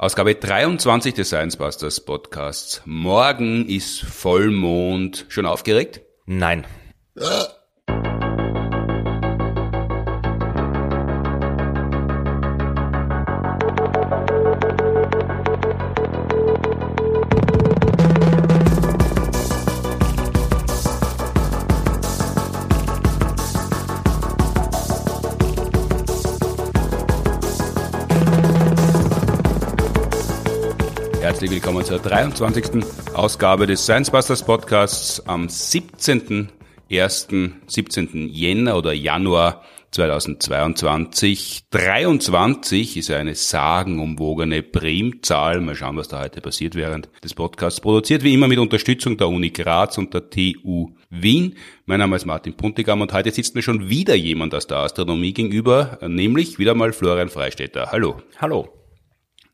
Ausgabe 23 des Science Busters Podcasts. Morgen ist Vollmond. Schon aufgeregt? Nein. 23. Ausgabe des Science Busters Podcasts am 17. 1. 17. Jänner oder Januar 2022. 23 ist eine sagenumwogene Primzahl. Mal schauen, was da heute passiert während des Podcasts. Produziert wie immer mit Unterstützung der Uni Graz und der TU Wien. Mein Name ist Martin Puntigam und heute sitzt mir schon wieder jemand aus der Astronomie gegenüber, nämlich wieder mal Florian Freistetter. Hallo. Hallo.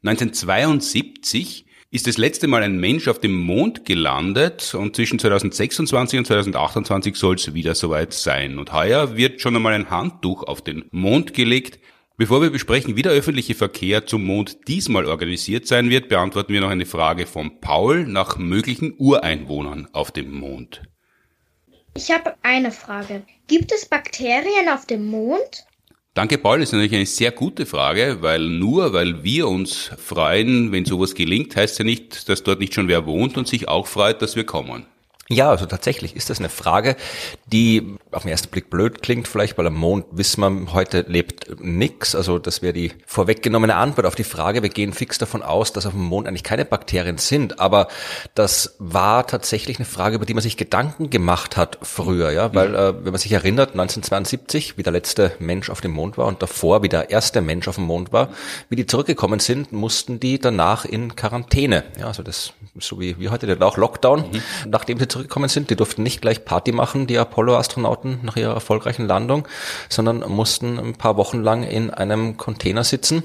1972 ist das letzte Mal ein Mensch auf dem Mond gelandet und zwischen 2026 und 2028 soll es wieder soweit sein. Und heuer wird schon einmal ein Handtuch auf den Mond gelegt. Bevor wir besprechen, wie der öffentliche Verkehr zum Mond diesmal organisiert sein wird, beantworten wir noch eine Frage von Paul nach möglichen Ureinwohnern auf dem Mond. Ich habe eine Frage. Gibt es Bakterien auf dem Mond? Danke, Paul. Das ist natürlich eine sehr gute Frage, weil nur weil wir uns freuen, wenn sowas gelingt, heißt ja nicht, dass dort nicht schon wer wohnt und sich auch freut, dass wir kommen. Ja, also tatsächlich ist das eine Frage, die auf den ersten Blick blöd klingt, vielleicht, weil am Mond wissen wir, heute lebt nix. Also das wäre die vorweggenommene Antwort auf die Frage. Wir gehen fix davon aus, dass auf dem Mond eigentlich keine Bakterien sind. Aber das war tatsächlich eine Frage, über die man sich Gedanken gemacht hat früher, ja, weil äh, wenn man sich erinnert, 1972, wie der letzte Mensch auf dem Mond war und davor, wie der erste Mensch auf dem Mond war, wie die zurückgekommen sind, mussten die danach in Quarantäne. Ja, also das so wie, wie heute, der auch Lockdown, mhm. nachdem sie zurückgekommen sind. Die durften nicht gleich Party machen, die Apollo-Astronauten nach ihrer erfolgreichen Landung, sondern mussten ein paar Wochen lang in einem Container sitzen.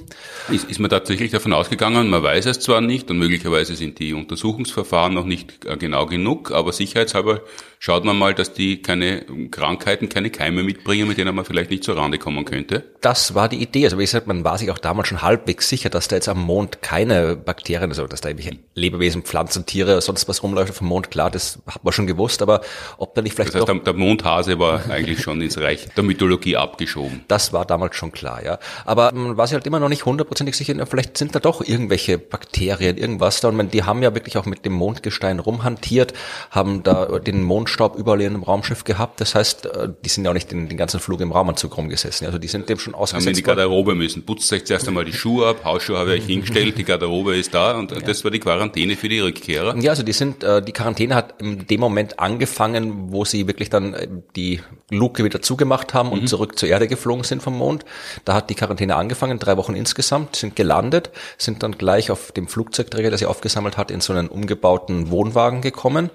Ist, ist man tatsächlich davon ausgegangen, man weiß es zwar nicht und möglicherweise sind die Untersuchungsverfahren noch nicht äh, genau genug, aber sicherheitshalber schaut man mal, dass die keine Krankheiten, keine Keime mitbringen, mit denen man vielleicht nicht zur Rande kommen könnte? Das war die Idee. Also wie gesagt, man war sich auch damals schon halbwegs sicher, dass da jetzt am Mond keine Bakterien, also dass da irgendwelche Lebewesen, Pflanzen, Tiere, sonst was rumläuft auf dem Mond, klar, das hat man schon gewusst, aber ob da nicht vielleicht Das heißt, doch, der, Mondhase war eigentlich schon ins Reich der Mythologie abgeschoben. Das war damals schon klar, ja. Aber man war sich halt immer noch nicht hundertprozentig sicher, vielleicht sind da doch irgendwelche Bakterien, irgendwas da. Und man, die haben ja wirklich auch mit dem Mondgestein rumhantiert, haben da den Mond Mondstaub überall in einem Raumschiff gehabt. Das heißt, äh, die sind ja auch nicht den, den ganzen Flug im Raumanzug rumgesessen. Also die sind dem schon ausgesetzt. Haben in die Garderobe müssen. Putzt euch zuerst einmal die Schuhe ab, Hausschuhe habe ich euch hingestellt, die Garderobe ist da und ja. das war die Quarantäne für die Rückkehrer. Ja, also die sind, äh, die Quarantäne hat in dem Moment angefangen, wo sie wirklich dann äh, die Luke wieder zugemacht haben und mhm. zurück zur Erde geflogen sind vom Mond. Da hat die Quarantäne angefangen, drei Wochen insgesamt, sind gelandet, sind dann gleich auf dem Flugzeugträger, der sie aufgesammelt hat, in so einen umgebauten Wohnwagen gekommen.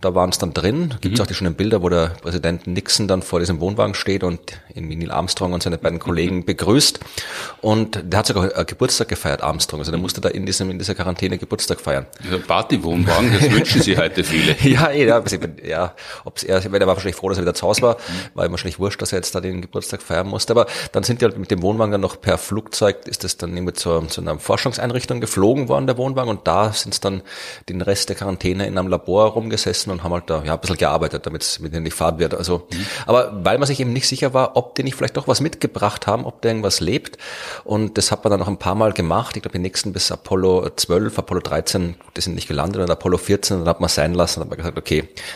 Da waren es dann drin, Gibt es mhm. auch die schönen Bilder, wo der Präsident Nixon dann vor diesem Wohnwagen steht und in Neil Armstrong und seine beiden Kollegen begrüßt. Und der hat sogar Geburtstag gefeiert, Armstrong. Also der musste da in diesem in dieser Quarantäne Geburtstag feiern. Dieser Partywohnwagen, das wünschen sich heute viele. ja, ja, ja, ob's er, der war wahrscheinlich froh, dass er wieder zu Hause war, mhm. war ihm wahrscheinlich wurscht, dass er jetzt da den Geburtstag feiern musste. Aber dann sind die halt mit dem Wohnwagen dann noch per Flugzeug, ist das dann irgendwie zu, zu einer Forschungseinrichtung geflogen worden, der Wohnwagen. Und da sind dann den Rest der Quarantäne in einem Labor rumgesessen und haben halt da ja, ein bisschen gearbeitet, damit es mit denen nicht fahrt wird. Also, mhm. aber weil man sich eben nicht sicher war, ob die nicht vielleicht doch was mitgebracht haben, ob der irgendwas lebt. Und das hat man dann noch ein paar Mal gemacht. Ich glaube, die nächsten bis Apollo 12, Apollo 13, die sind nicht gelandet, und Apollo 14, dann hat man sein lassen, dann hat man gesagt, okay,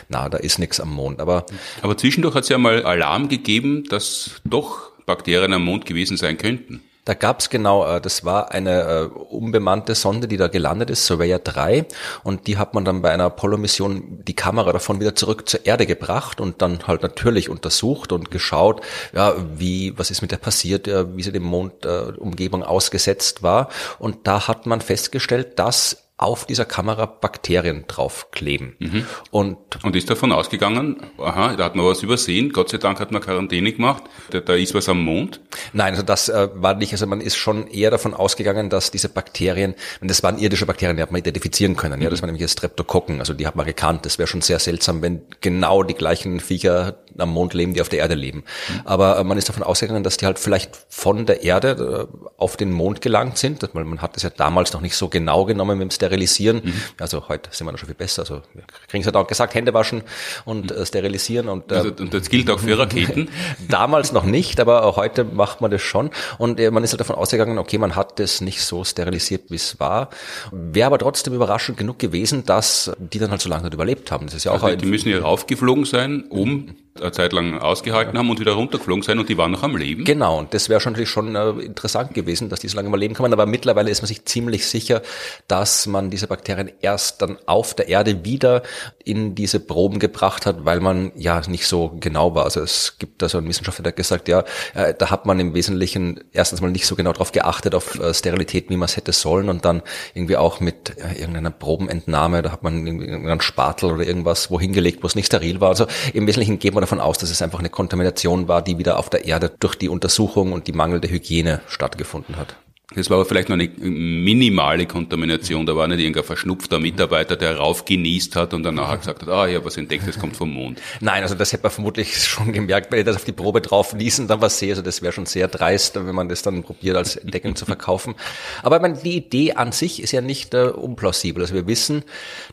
na, da ist nichts am Mond. Aber, aber zwischendurch hat es ja mal Alarm gegeben, dass doch Bakterien am Mond gewesen sein könnten. Da gab's genau, äh, das war eine äh, unbemannte Sonde, die da gelandet ist, Surveyor 3, und die hat man dann bei einer Apollo-Mission die Kamera davon wieder zurück zur Erde gebracht und dann halt natürlich untersucht und geschaut, ja, wie, was ist mit der passiert, wie sie dem Mond äh, Umgebung ausgesetzt war. Und da hat man festgestellt, dass auf dieser Kamera Bakterien draufkleben. Mhm. Und, und ist davon ausgegangen, aha, da hat man was übersehen, Gott sei Dank hat man Quarantäne gemacht, da, da ist was am Mond? Nein, also das äh, war nicht, also man ist schon eher davon ausgegangen, dass diese Bakterien, das waren irdische Bakterien, die hat man identifizieren können, mhm. ja, das waren nämlich Streptokokken, also die hat man gekannt, das wäre schon sehr seltsam, wenn genau die gleichen Viecher am Mond leben, die auf der Erde leben. Mhm. Aber äh, man ist davon ausgegangen, dass die halt vielleicht von der Erde äh, auf den Mond gelangt sind, weil man hat das ja damals noch nicht so genau genommen mit dem Sterilisieren. Mhm. Also heute sind wir noch schon viel besser. Also wir kriegen es ja auch gesagt, Hände waschen und äh, sterilisieren. Und, äh, also, und das gilt auch für Raketen? damals noch nicht, aber heute macht man das schon. Und äh, man ist halt davon ausgegangen, okay, man hat das nicht so sterilisiert, wie es war. Wäre aber trotzdem überraschend genug gewesen, dass die dann halt so lange nicht überlebt haben. Das ist ja auch also die müssen ja raufgeflogen sein, um eine Zeit lang ausgehalten haben und wieder runtergeflogen sein und die waren noch am Leben. Genau, und das wäre schon natürlich schon äh, interessant gewesen, dass die so lange mal leben kann. Aber mittlerweile ist man sich ziemlich sicher, dass man diese Bakterien erst dann auf der Erde wieder in diese Proben gebracht hat, weil man ja nicht so genau war. Also es gibt da so einen Wissenschaftler, der gesagt, ja, äh, da hat man im Wesentlichen erstens mal nicht so genau darauf geachtet, auf äh, Sterilität, wie man es hätte sollen und dann irgendwie auch mit äh, irgendeiner Probenentnahme, da hat man irgendeinen Spatel oder irgendwas wohin gelegt, wo es nicht steril war. Also im Wesentlichen geht man davon aus, dass es einfach eine Kontamination war, die wieder auf der Erde durch die Untersuchung und die mangelnde Hygiene stattgefunden hat. Das war aber vielleicht noch eine minimale Kontamination. Da war nicht irgendein verschnupfter Mitarbeiter, der raufgenießt hat und dann nachher gesagt hat, ah, ich was entdeckt, das kommt vom Mond. Nein, also das hätte man vermutlich schon gemerkt, wenn ich das auf die Probe drauf ließen, dann was sehe. Also das wäre schon sehr dreist, wenn man das dann probiert, als Entdeckung zu verkaufen. Aber ich meine, die Idee an sich ist ja nicht äh, unplausibel. Also wir wissen,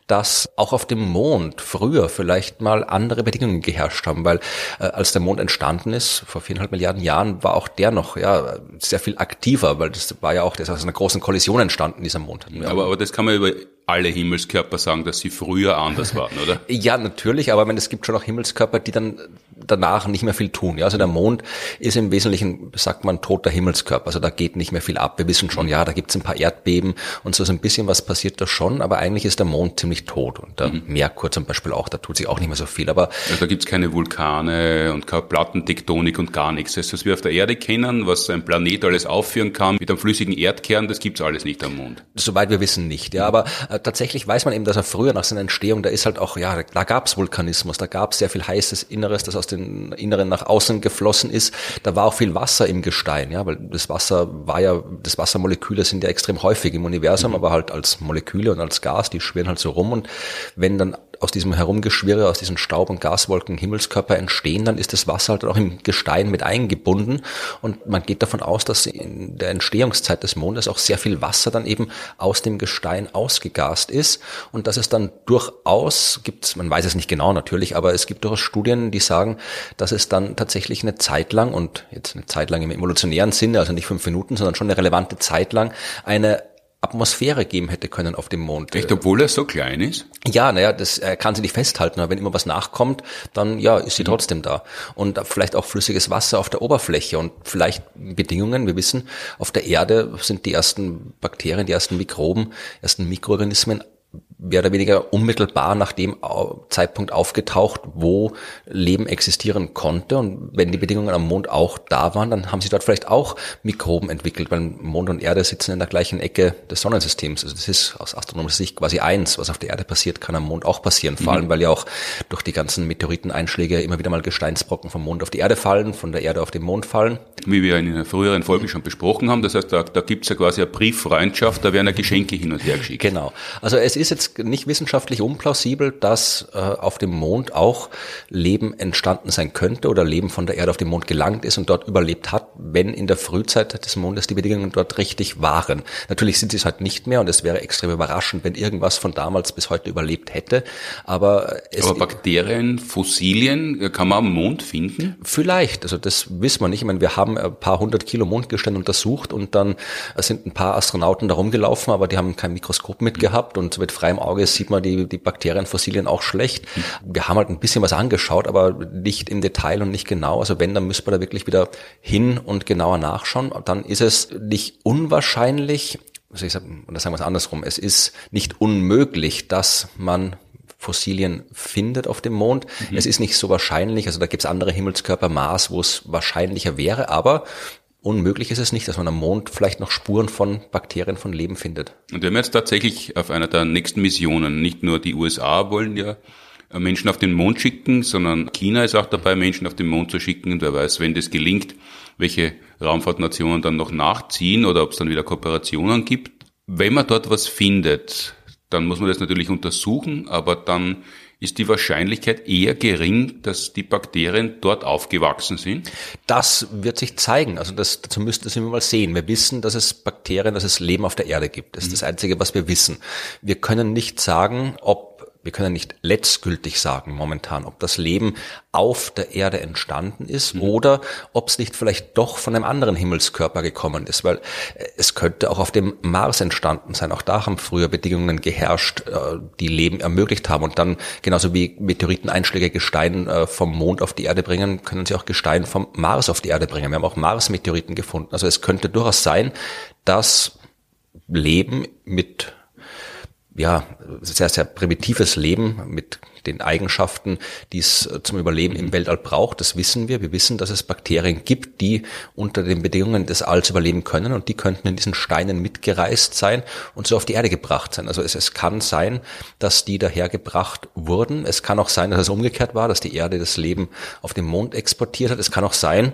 dass auch auf dem Mond früher vielleicht mal andere Bedingungen geherrscht haben, weil äh, als der Mond entstanden ist, vor viereinhalb Milliarden Jahren, war auch der noch ja sehr viel aktiver, weil das war war ja auch, das aus einer großen Kollision entstanden, dieser Mond. Aber, aber das kann man über alle Himmelskörper sagen, dass sie früher anders waren, oder? ja, natürlich, aber es gibt schon auch Himmelskörper, die dann danach nicht mehr viel tun. Ja, also der Mond ist im Wesentlichen, sagt man, toter Himmelskörper. Also da geht nicht mehr viel ab. Wir wissen schon, ja, da gibt es ein paar Erdbeben und so, so ein bisschen was passiert da schon, aber eigentlich ist der Mond ziemlich tot. Und der mhm. Merkur zum Beispiel auch, da tut sich auch nicht mehr so viel. Aber also da gibt es keine Vulkane und keine Plattentektonik und gar nichts. Das, was wir auf der Erde kennen, was ein Planet alles aufführen kann, mit einem flüssigen Erdkern, das gibt's alles nicht am Mond. Soweit wir wissen nicht, ja. Aber äh, tatsächlich weiß man eben, dass er früher nach seiner Entstehung, da ist halt auch, ja, da gab's Vulkanismus, da gab's sehr viel heißes Inneres, das aus dem Inneren nach außen geflossen ist. Da war auch viel Wasser im Gestein, ja, weil das Wasser war ja, das Wassermoleküle sind ja extrem häufig im Universum, mhm. aber halt als Moleküle und als Gas, die schwirren halt so rum und wenn dann aus diesem Herumgeschwirre, aus diesen Staub- und Gaswolken Himmelskörper entstehen, dann ist das Wasser halt auch im Gestein mit eingebunden. Und man geht davon aus, dass in der Entstehungszeit des Mondes auch sehr viel Wasser dann eben aus dem Gestein ausgegast ist. Und dass es dann durchaus gibt, man weiß es nicht genau natürlich, aber es gibt durchaus Studien, die sagen, dass es dann tatsächlich eine Zeit lang und jetzt eine Zeit lang im evolutionären Sinne, also nicht fünf Minuten, sondern schon eine relevante Zeit lang eine Atmosphäre geben hätte können auf dem Mond. Echt, obwohl er so klein ist? Ja, naja, das äh, kann sie nicht festhalten, aber wenn immer was nachkommt, dann ja, ist sie mhm. trotzdem da. Und vielleicht auch flüssiges Wasser auf der Oberfläche und vielleicht Bedingungen, wir wissen, auf der Erde sind die ersten Bakterien, die ersten Mikroben, ersten Mikroorganismen mehr oder weniger unmittelbar nach dem Zeitpunkt aufgetaucht, wo Leben existieren konnte. Und wenn die Bedingungen am Mond auch da waren, dann haben sie dort vielleicht auch Mikroben entwickelt, weil Mond und Erde sitzen in der gleichen Ecke des Sonnensystems. Also das ist aus astronomischer Sicht quasi eins. Was auf der Erde passiert, kann am Mond auch passieren. Vor allem, mhm. weil ja auch durch die ganzen Meteoriteneinschläge immer wieder mal Gesteinsbrocken vom Mond auf die Erde fallen, von der Erde auf den Mond fallen. Wie wir in einer früheren Folge schon besprochen haben. Das heißt, da, da gibt es ja quasi eine Brieffreundschaft, da werden ja Geschenke hin und her geschickt. Genau. Also es ist jetzt nicht wissenschaftlich unplausibel, dass äh, auf dem Mond auch Leben entstanden sein könnte oder Leben von der Erde auf den Mond gelangt ist und dort überlebt hat, wenn in der Frühzeit des Mondes die Bedingungen dort richtig waren. Natürlich sind sie es halt nicht mehr und es wäre extrem überraschend, wenn irgendwas von damals bis heute überlebt hätte. Aber, es aber Bakterien, Fossilien äh, kann man am Mond finden? Vielleicht, also das wissen wir nicht. Ich meine, wir haben ein paar hundert Kilo Mondgestein untersucht und dann sind ein paar Astronauten da rumgelaufen, aber die haben kein Mikroskop mitgehabt und mit freiem Auge sieht man die, die Bakterienfossilien auch schlecht. Wir haben halt ein bisschen was angeschaut, aber nicht im Detail und nicht genau. Also wenn, dann müsste man da wirklich wieder hin und genauer nachschauen. Dann ist es nicht unwahrscheinlich, also ich sagen, oder sagen wir es andersrum, es ist nicht unmöglich, dass man Fossilien findet auf dem Mond. Mhm. Es ist nicht so wahrscheinlich, also da gibt es andere Himmelskörper, Mars, wo es wahrscheinlicher wäre, aber unmöglich ist es nicht, dass man am Mond vielleicht noch Spuren von Bakterien, von Leben findet. Und wir haben jetzt tatsächlich auf einer der nächsten Missionen, nicht nur die USA wollen ja Menschen auf den Mond schicken, sondern China ist auch dabei, Menschen auf den Mond zu schicken. Und wer weiß, wenn das gelingt, welche Raumfahrtnationen dann noch nachziehen oder ob es dann wieder Kooperationen gibt. Wenn man dort was findet, dann muss man das natürlich untersuchen, aber dann ist die Wahrscheinlichkeit eher gering, dass die Bakterien dort aufgewachsen sind? Das wird sich zeigen. Also das, dazu müssten wir mal sehen. Wir wissen, dass es Bakterien, dass es Leben auf der Erde gibt. Das ist mhm. das Einzige, was wir wissen. Wir können nicht sagen, ob wir können nicht letztgültig sagen momentan, ob das Leben auf der Erde entstanden ist mhm. oder ob es nicht vielleicht doch von einem anderen Himmelskörper gekommen ist, weil äh, es könnte auch auf dem Mars entstanden sein. Auch da haben früher Bedingungen geherrscht, äh, die Leben ermöglicht haben. Und dann, genauso wie Meteoriteneinschläge Gestein äh, vom Mond auf die Erde bringen, können sie auch Gestein vom Mars auf die Erde bringen. Wir haben auch Mars-Meteoriten gefunden. Also es könnte durchaus sein, dass Leben mit ja, sehr, sehr primitives Leben mit den Eigenschaften, die es äh, zum Überleben im Weltall braucht. Das wissen wir. Wir wissen, dass es Bakterien gibt, die unter den Bedingungen des Alls überleben können und die könnten in diesen Steinen mitgereist sein und so auf die Erde gebracht sein. Also es, es kann sein, dass die dahergebracht wurden. Es kann auch sein, dass es umgekehrt war, dass die Erde das Leben auf den Mond exportiert hat. Es kann auch sein,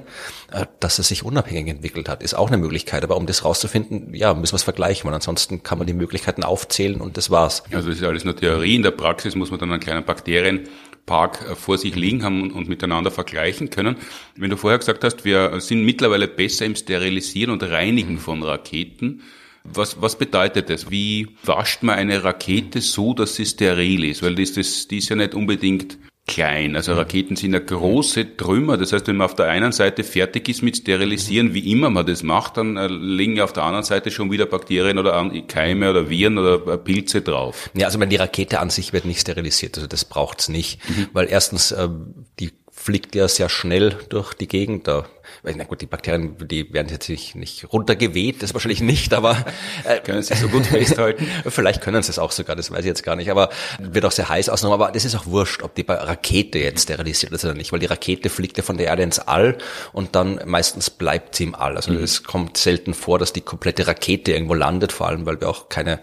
äh, dass es sich unabhängig entwickelt hat. Ist auch eine Möglichkeit. Aber um das rauszufinden, ja, müssen wir es vergleichen, weil ansonsten kann man die Möglichkeiten aufzählen und das war's. Also das ist alles nur Theorie. In der Praxis muss man dann einen kleinen Bakterienpark äh, vor sich liegen haben und miteinander vergleichen können. Wenn du vorher gesagt hast, wir sind mittlerweile besser im Sterilisieren und Reinigen von Raketen. Was, was bedeutet das? Wie wascht man eine Rakete so, dass sie steril ist? Weil das, das, die ist ja nicht unbedingt klein. Also Raketen sind ja große Trümmer. Das heißt, wenn man auf der einen Seite fertig ist mit Sterilisieren, wie immer man das macht, dann äh, liegen ja auf der anderen Seite schon wieder Bakterien oder Keime oder Viren oder äh, Pilze drauf. Ja, also die Rakete an sich wird nicht sterilisiert. Also das braucht's nicht. Mhm. Weil erstens, äh, die fliegt ja sehr schnell durch die Gegend. Da na gut, die Bakterien, die werden jetzt nicht, nicht runtergeweht, das wahrscheinlich nicht, aber äh, können sie so gut festhalten? Vielleicht können sie es auch sogar, das weiß ich jetzt gar nicht, aber wird auch sehr heiß ausgenommen, aber das ist auch wurscht, ob die Rakete jetzt sterilisiert ist oder nicht, weil die Rakete fliegt ja von der Erde ins All und dann meistens bleibt sie im All. Also mhm. es kommt selten vor, dass die komplette Rakete irgendwo landet, vor allem weil wir auch keine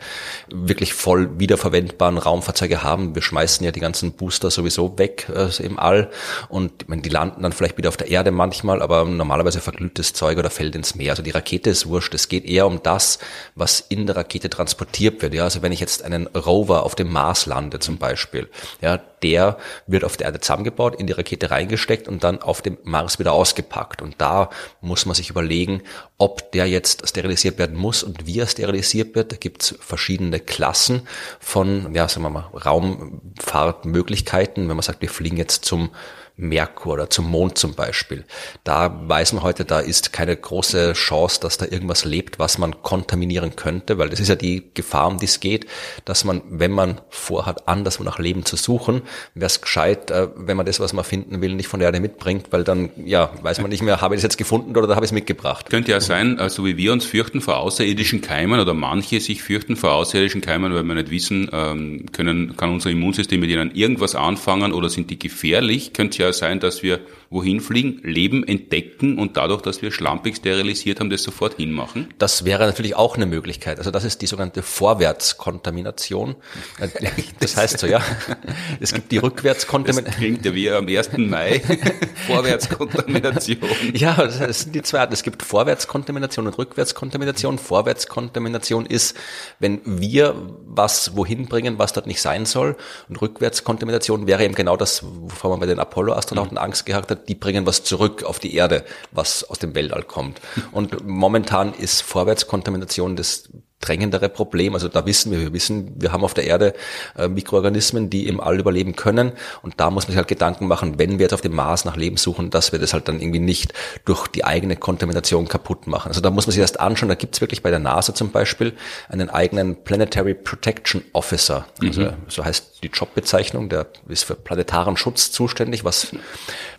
wirklich voll wiederverwendbaren Raumfahrzeuge haben. Wir schmeißen ja die ganzen Booster sowieso weg äh, im All und meine, die landen dann vielleicht wieder auf der Erde manchmal, aber normalerweise verglühtes Zeug oder fällt ins Meer. Also die Rakete ist wurscht. Es geht eher um das, was in der Rakete transportiert wird. Ja, also wenn ich jetzt einen Rover auf dem Mars lande zum Beispiel, ja, der wird auf der Erde zusammengebaut, in die Rakete reingesteckt und dann auf dem Mars wieder ausgepackt. Und da muss man sich überlegen, ob der jetzt sterilisiert werden muss und wie er sterilisiert wird. Da gibt's verschiedene Klassen von, ja, sagen wir mal, Raumfahrtmöglichkeiten. Wenn man sagt, wir fliegen jetzt zum Merkur oder zum Mond zum Beispiel. Da weiß man heute, da ist keine große Chance, dass da irgendwas lebt, was man kontaminieren könnte, weil das ist ja die Gefahr, um die es geht, dass man, wenn man vorhat, anderswo nach Leben zu suchen, wäre es gescheit, äh, wenn man das, was man finden will, nicht von der Erde mitbringt, weil dann, ja, weiß man nicht mehr, habe ich das jetzt gefunden oder habe ich es mitgebracht. Könnte ja sein, so also wie wir uns fürchten vor außerirdischen Keimen oder manche sich fürchten vor außerirdischen Keimen, weil wir nicht wissen, ähm, können, kann unser Immunsystem mit ihnen irgendwas anfangen oder sind die gefährlich, könnte ja sein, dass wir wohin fliegen, Leben entdecken und dadurch, dass wir schlampig sterilisiert haben, das sofort hinmachen? Das wäre natürlich auch eine Möglichkeit. Also das ist die sogenannte Vorwärtskontamination. Das heißt so, ja. Es gibt die Rückwärtskontamination. Das klingt ja wie am 1. Mai. Vorwärtskontamination. Ja, das sind die zwei Arten. Es gibt Vorwärtskontamination und Rückwärtskontamination. Vorwärtskontamination ist, wenn wir was wohin bringen, was dort nicht sein soll. Und Rückwärtskontamination wäre eben genau das, wovor man bei den Apollo-Astronauten mhm. Angst gehabt hat, die bringen was zurück auf die Erde, was aus dem Weltall kommt. Und momentan ist Vorwärtskontamination das drängendere Problem. Also da wissen wir, wir wissen, wir haben auf der Erde äh, Mikroorganismen, die im All überleben können. Und da muss man sich halt Gedanken machen, wenn wir jetzt auf dem Mars nach Leben suchen, dass wir das halt dann irgendwie nicht durch die eigene Kontamination kaputt machen. Also da muss man sich erst anschauen, da gibt's wirklich bei der NASA zum Beispiel einen eigenen Planetary Protection Officer. Also mhm. so heißt die Jobbezeichnung, der ist für planetaren Schutz zuständig, was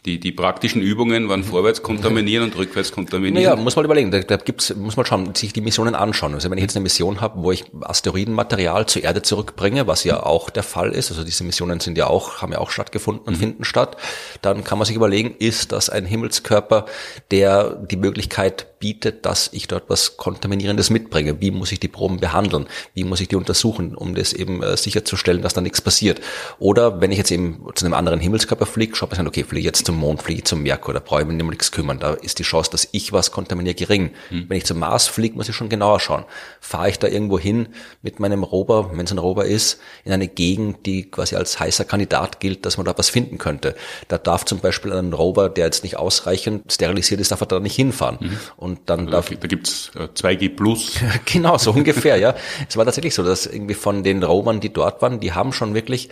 die, die praktischen Übungen waren vorwärts kontaminieren und rückwärts kontaminieren. Naja, muss man überlegen, da, da gibt's, muss man schauen, sich die Missionen anschauen. Also wenn ich jetzt eine Mission habe, wo ich Asteroidenmaterial zur Erde zurückbringe, was ja auch der Fall ist, also diese Missionen sind ja auch, haben ja auch stattgefunden und mhm. finden statt, dann kann man sich überlegen, ist das ein Himmelskörper, der die Möglichkeit bietet, dass ich dort was Kontaminierendes mitbringe? Wie muss ich die Proben behandeln? Wie muss ich die untersuchen, um das eben äh, sicherzustellen, dass da nichts passiert? Oder wenn ich jetzt eben zu einem anderen Himmelskörper fliege, schaue ich dann, okay, fliege jetzt zum Mond, fliege zum Merkur, da brauche ich mich um nichts kümmern. Da ist die Chance, dass ich was kontaminiere, gering. Mhm. Wenn ich zum Mars fliege, muss ich schon genauer schauen. Fahre ich da irgendwo hin mit meinem Rover, wenn es ein Rover ist, in eine Gegend, die quasi als heißer Kandidat gilt, dass man da was finden könnte. Da darf zum Beispiel ein Rover, der jetzt nicht ausreichend sterilisiert ist, darf er da nicht hinfahren. Mhm. Und dann also darf... Da gibt's 2G äh, Plus. genau, so ungefähr, ja. Es war tatsächlich so, dass irgendwie von den Rovern, die dort waren, die haben schon wirklich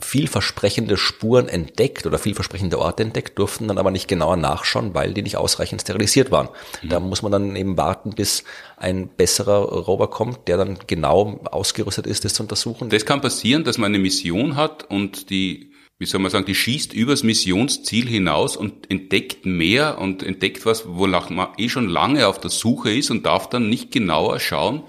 vielversprechende Spuren entdeckt oder vielversprechende Orte entdeckt, durften dann aber nicht genauer nachschauen, weil die nicht ausreichend sterilisiert waren. Mhm. Da muss man dann eben warten, bis ein besserer Rover kommt, der dann genau ausgerüstet ist, das zu untersuchen. Das kann passieren, dass man eine Mission hat und die wie soll man sagen, die schießt übers Missionsziel hinaus und entdeckt mehr und entdeckt was, wonach man eh schon lange auf der Suche ist und darf dann nicht genauer schauen,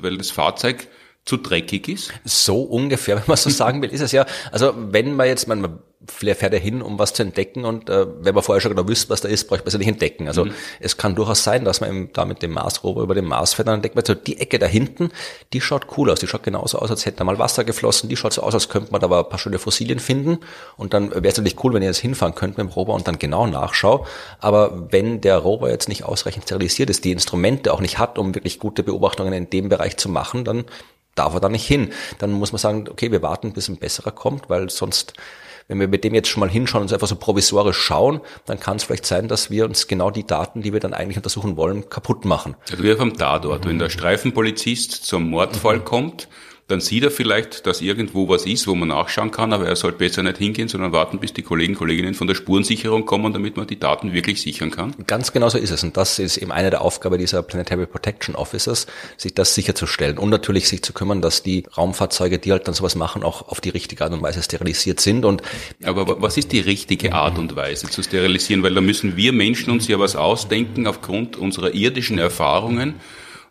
weil das Fahrzeug zu dreckig ist? So ungefähr, wenn man so sagen will, ist es ja. Also wenn man jetzt, man, vielleicht fährt er hin, um was zu entdecken und äh, wenn man vorher schon genau wüsste, was da ist, bräuchte man es ja nicht entdecken. Also mhm. es kann durchaus sein, dass man eben da mit dem Mars-Rover über den Mars fährt, dann entdeckt man so, die Ecke da hinten, die schaut cool aus, die schaut genauso aus, als hätte da mal Wasser geflossen, die schaut so aus, als könnte man da aber ein paar schöne Fossilien finden und dann wäre es natürlich cool, wenn ihr jetzt hinfahren könnt mit dem Rover und dann genau nachschau. Aber wenn der Rover jetzt nicht ausreichend sterilisiert ist, die Instrumente auch nicht hat, um wirklich gute Beobachtungen in dem Bereich zu machen, dann darf er da nicht hin. Dann muss man sagen, okay, wir warten, bis ein besserer kommt, weil sonst, wenn wir mit dem jetzt schon mal hinschauen und einfach so provisorisch schauen, dann kann es vielleicht sein, dass wir uns genau die Daten, die wir dann eigentlich untersuchen wollen, kaputt machen. Also wir vom Tatort, wenn der Streifenpolizist zum Mordfall mhm. kommt, dann sieht er vielleicht, dass irgendwo was ist, wo man nachschauen kann, aber er sollte besser nicht hingehen, sondern warten, bis die Kollegen, Kolleginnen von der Spurensicherung kommen, damit man die Daten wirklich sichern kann. Ganz genau so ist es. Und das ist eben eine der Aufgaben dieser Planetary Protection Officers, sich das sicherzustellen. Und natürlich sich zu kümmern, dass die Raumfahrzeuge, die halt dann sowas machen, auch auf die richtige Art und Weise sterilisiert sind. Und aber was ist die richtige Art und Weise zu sterilisieren? Weil da müssen wir Menschen uns ja was ausdenken aufgrund unserer irdischen Erfahrungen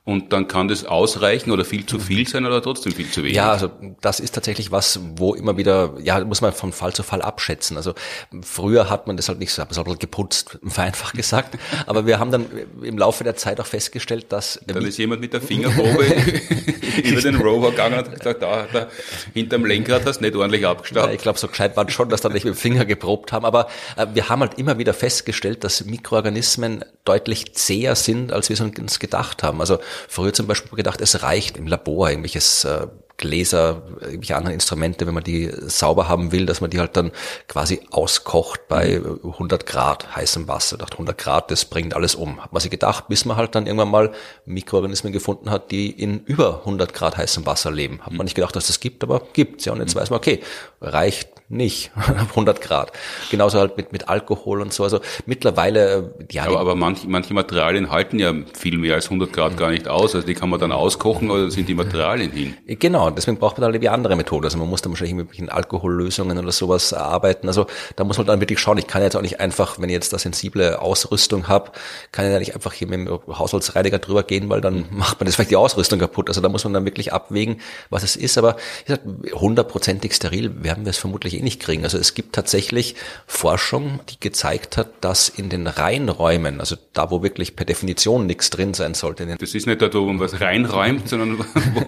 und dann kann das ausreichen oder viel zu viel sein oder trotzdem viel zu wenig. Ja, also das ist tatsächlich was, wo immer wieder, ja, muss man von Fall zu Fall abschätzen. Also früher hat man das halt nicht so, bisschen geputzt, vereinfacht gesagt. Aber wir haben dann im Laufe der Zeit auch festgestellt, dass... Dann ist jemand mit der Fingerprobe über den Rover gegangen und gesagt, da, da hinterm Lenkrad hast du nicht ordentlich abgestaubt. Ja, ich glaube, so gescheit war schon, dass da nicht mit dem Finger geprobt haben. Aber äh, wir haben halt immer wieder festgestellt, dass Mikroorganismen deutlich zäher sind, als wir es uns gedacht haben. Also früher zum Beispiel gedacht, es reicht im Labor irgendwelches äh, Gläser, irgendwelche anderen Instrumente, wenn man die sauber haben will, dass man die halt dann quasi auskocht bei 100 Grad heißem Wasser. Dachte 100 Grad, das bringt alles um. Hat man sich gedacht, bis man halt dann irgendwann mal Mikroorganismen gefunden hat, die in über 100 Grad heißem Wasser leben. Hat man nicht gedacht, dass das gibt, aber gibt's ja. Und jetzt weiß man, okay, reicht nicht 100 Grad. Genauso halt mit, mit Alkohol und so. Also mittlerweile, äh, ja. Aber, aber manche, manche Materialien halten ja viel mehr als 100 Grad gar nicht aus. Also die kann man dann auskochen oder sind die Materialien hin? Genau, deswegen braucht man halt wie andere Methoden. Also man muss dann wahrscheinlich mit Alkohollösungen oder sowas arbeiten. Also da muss man dann wirklich schauen. Ich kann jetzt auch nicht einfach, wenn ich jetzt da sensible Ausrüstung habe, kann ich ja nicht einfach hier mit dem Haushaltsreiniger drüber gehen, weil dann macht man das vielleicht die Ausrüstung kaputt. Also da muss man dann wirklich abwägen, was es ist. Aber wie gesagt, hundertprozentig steril werden wir es vermutlich nicht kriegen. Also es gibt tatsächlich Forschung, die gezeigt hat, dass in den Reinräumen, also da, wo wirklich per Definition nichts drin sein sollte. Das ist nicht da, wo man was reinräumt, sondern wo,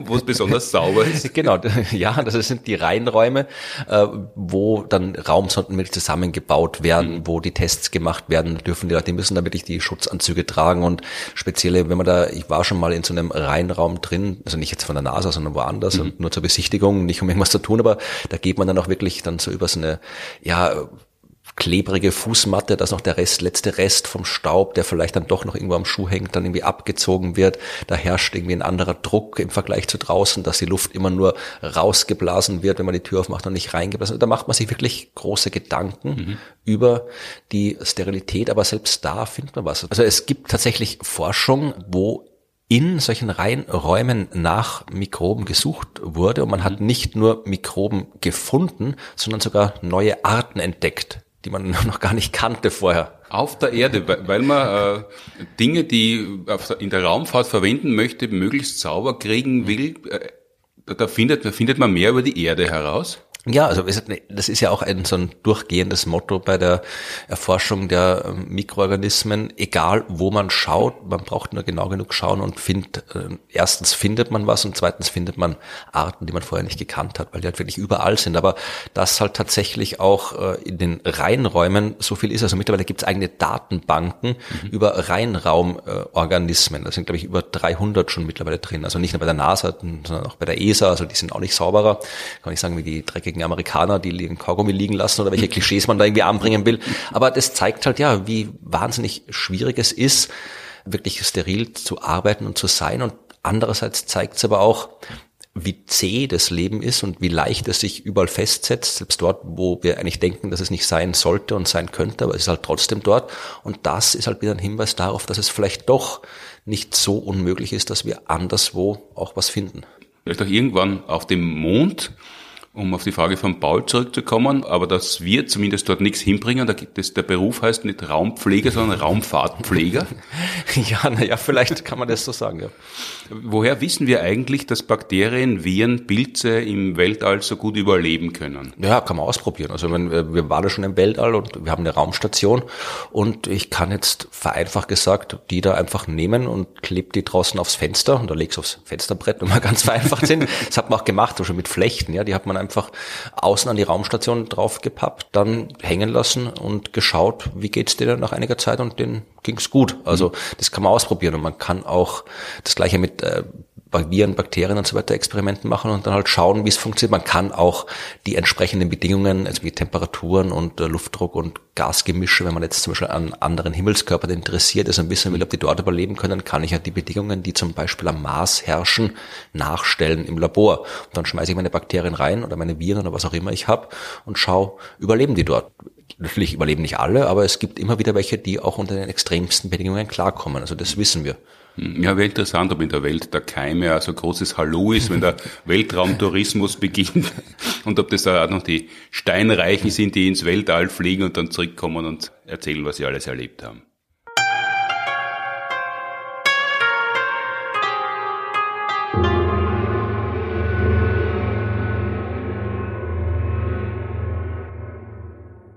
wo es besonders sauber ist. Genau, ja, das sind die Reinräume, äh, wo dann Raumsonden mit zusammengebaut werden, mhm. wo die Tests gemacht werden dürfen. Die Leute müssen da wirklich die Schutzanzüge tragen und spezielle, wenn man da, ich war schon mal in so einem Reinraum drin, also nicht jetzt von der NASA, sondern woanders mhm. und nur zur Besichtigung, nicht um irgendwas zu tun, aber da geht man dann auch wirklich dann so über so eine, ja, klebrige Fußmatte, dass noch der Rest, letzte Rest vom Staub, der vielleicht dann doch noch irgendwo am Schuh hängt, dann irgendwie abgezogen wird. Da herrscht irgendwie ein anderer Druck im Vergleich zu draußen, dass die Luft immer nur rausgeblasen wird, wenn man die Tür aufmacht und nicht reingeblasen wird. Da macht man sich wirklich große Gedanken mhm. über die Sterilität, aber selbst da findet man was. Also es gibt tatsächlich Forschung, wo in solchen Reinräumen nach Mikroben gesucht wurde und man hat mhm. nicht nur Mikroben gefunden, sondern sogar neue Arten entdeckt die man noch gar nicht kannte vorher. Auf der Erde, weil man äh, Dinge, die in der Raumfahrt verwenden möchte, möglichst sauber kriegen will, äh, da findet, da findet man mehr über die Erde heraus. Ja, also das ist ja auch ein so ein durchgehendes Motto bei der Erforschung der ähm, Mikroorganismen. Egal, wo man schaut, man braucht nur genau genug schauen und findet, äh, erstens findet man was und zweitens findet man Arten, die man vorher nicht gekannt hat, weil die halt wirklich überall sind. Aber das halt tatsächlich auch äh, in den Reinräumen so viel ist. Also mittlerweile gibt es eigene Datenbanken mhm. über Reinraumorganismen. Da sind, glaube ich, über 300 schon mittlerweile drin. Also nicht nur bei der NASA, sondern auch bei der ESA. Also die sind auch nicht sauberer. Kann ich sagen, wie die dreckige gegen Amerikaner, die liegen Kaugummi liegen lassen oder welche Klischees man da irgendwie anbringen will. Aber das zeigt halt ja, wie wahnsinnig schwierig es ist, wirklich steril zu arbeiten und zu sein. Und andererseits zeigt es aber auch, wie zäh das Leben ist und wie leicht es sich überall festsetzt, selbst dort, wo wir eigentlich denken, dass es nicht sein sollte und sein könnte, aber es ist halt trotzdem dort. Und das ist halt wieder ein Hinweis darauf, dass es vielleicht doch nicht so unmöglich ist, dass wir anderswo auch was finden. Vielleicht auch irgendwann auf dem Mond um auf die Frage von Paul zurückzukommen, aber dass wir zumindest dort nichts hinbringen, da gibt es, der Beruf heißt nicht Raumpfleger, sondern Raumfahrtpfleger. ja, naja, vielleicht kann man das so sagen, ja. Woher wissen wir eigentlich, dass Bakterien, Viren, Pilze im Weltall so gut überleben können? Ja, kann man ausprobieren. Also wenn, wir waren ja schon im Weltall und wir haben eine Raumstation und ich kann jetzt vereinfacht gesagt die da einfach nehmen und klebe die draußen aufs Fenster und da legst du aufs Fensterbrett, wenn wir ganz vereinfacht sind. Das hat man auch gemacht, schon mit Flechten, ja, die hat man einfach außen an die Raumstation draufgepappt, dann hängen lassen und geschaut, wie geht's dir nach einiger Zeit und denen ging's gut. Also das kann man ausprobieren und man kann auch das gleiche mit äh, Viren, Bakterien und so weiter Experimenten machen und dann halt schauen, wie es funktioniert. Man kann auch die entsprechenden Bedingungen, also wie Temperaturen und äh, Luftdruck und Gasgemische, wenn man jetzt zum Beispiel an anderen Himmelskörpern interessiert ist und wissen will, ob die dort überleben können, kann ich ja die Bedingungen, die zum Beispiel am Mars herrschen, nachstellen im Labor. Und dann schmeiße ich meine Bakterien rein oder meine Viren oder was auch immer ich habe und schaue, überleben die dort. Natürlich überleben nicht alle, aber es gibt immer wieder welche, die auch unter den extremsten Bedingungen klarkommen. Also das wissen wir. Ja, wäre interessant, ob in der Welt der Keime so großes Hallo ist, wenn der Weltraumtourismus beginnt und ob das da auch noch die Steinreichen sind, die ins Weltall fliegen und dann zurückkommen und erzählen, was sie alles erlebt haben.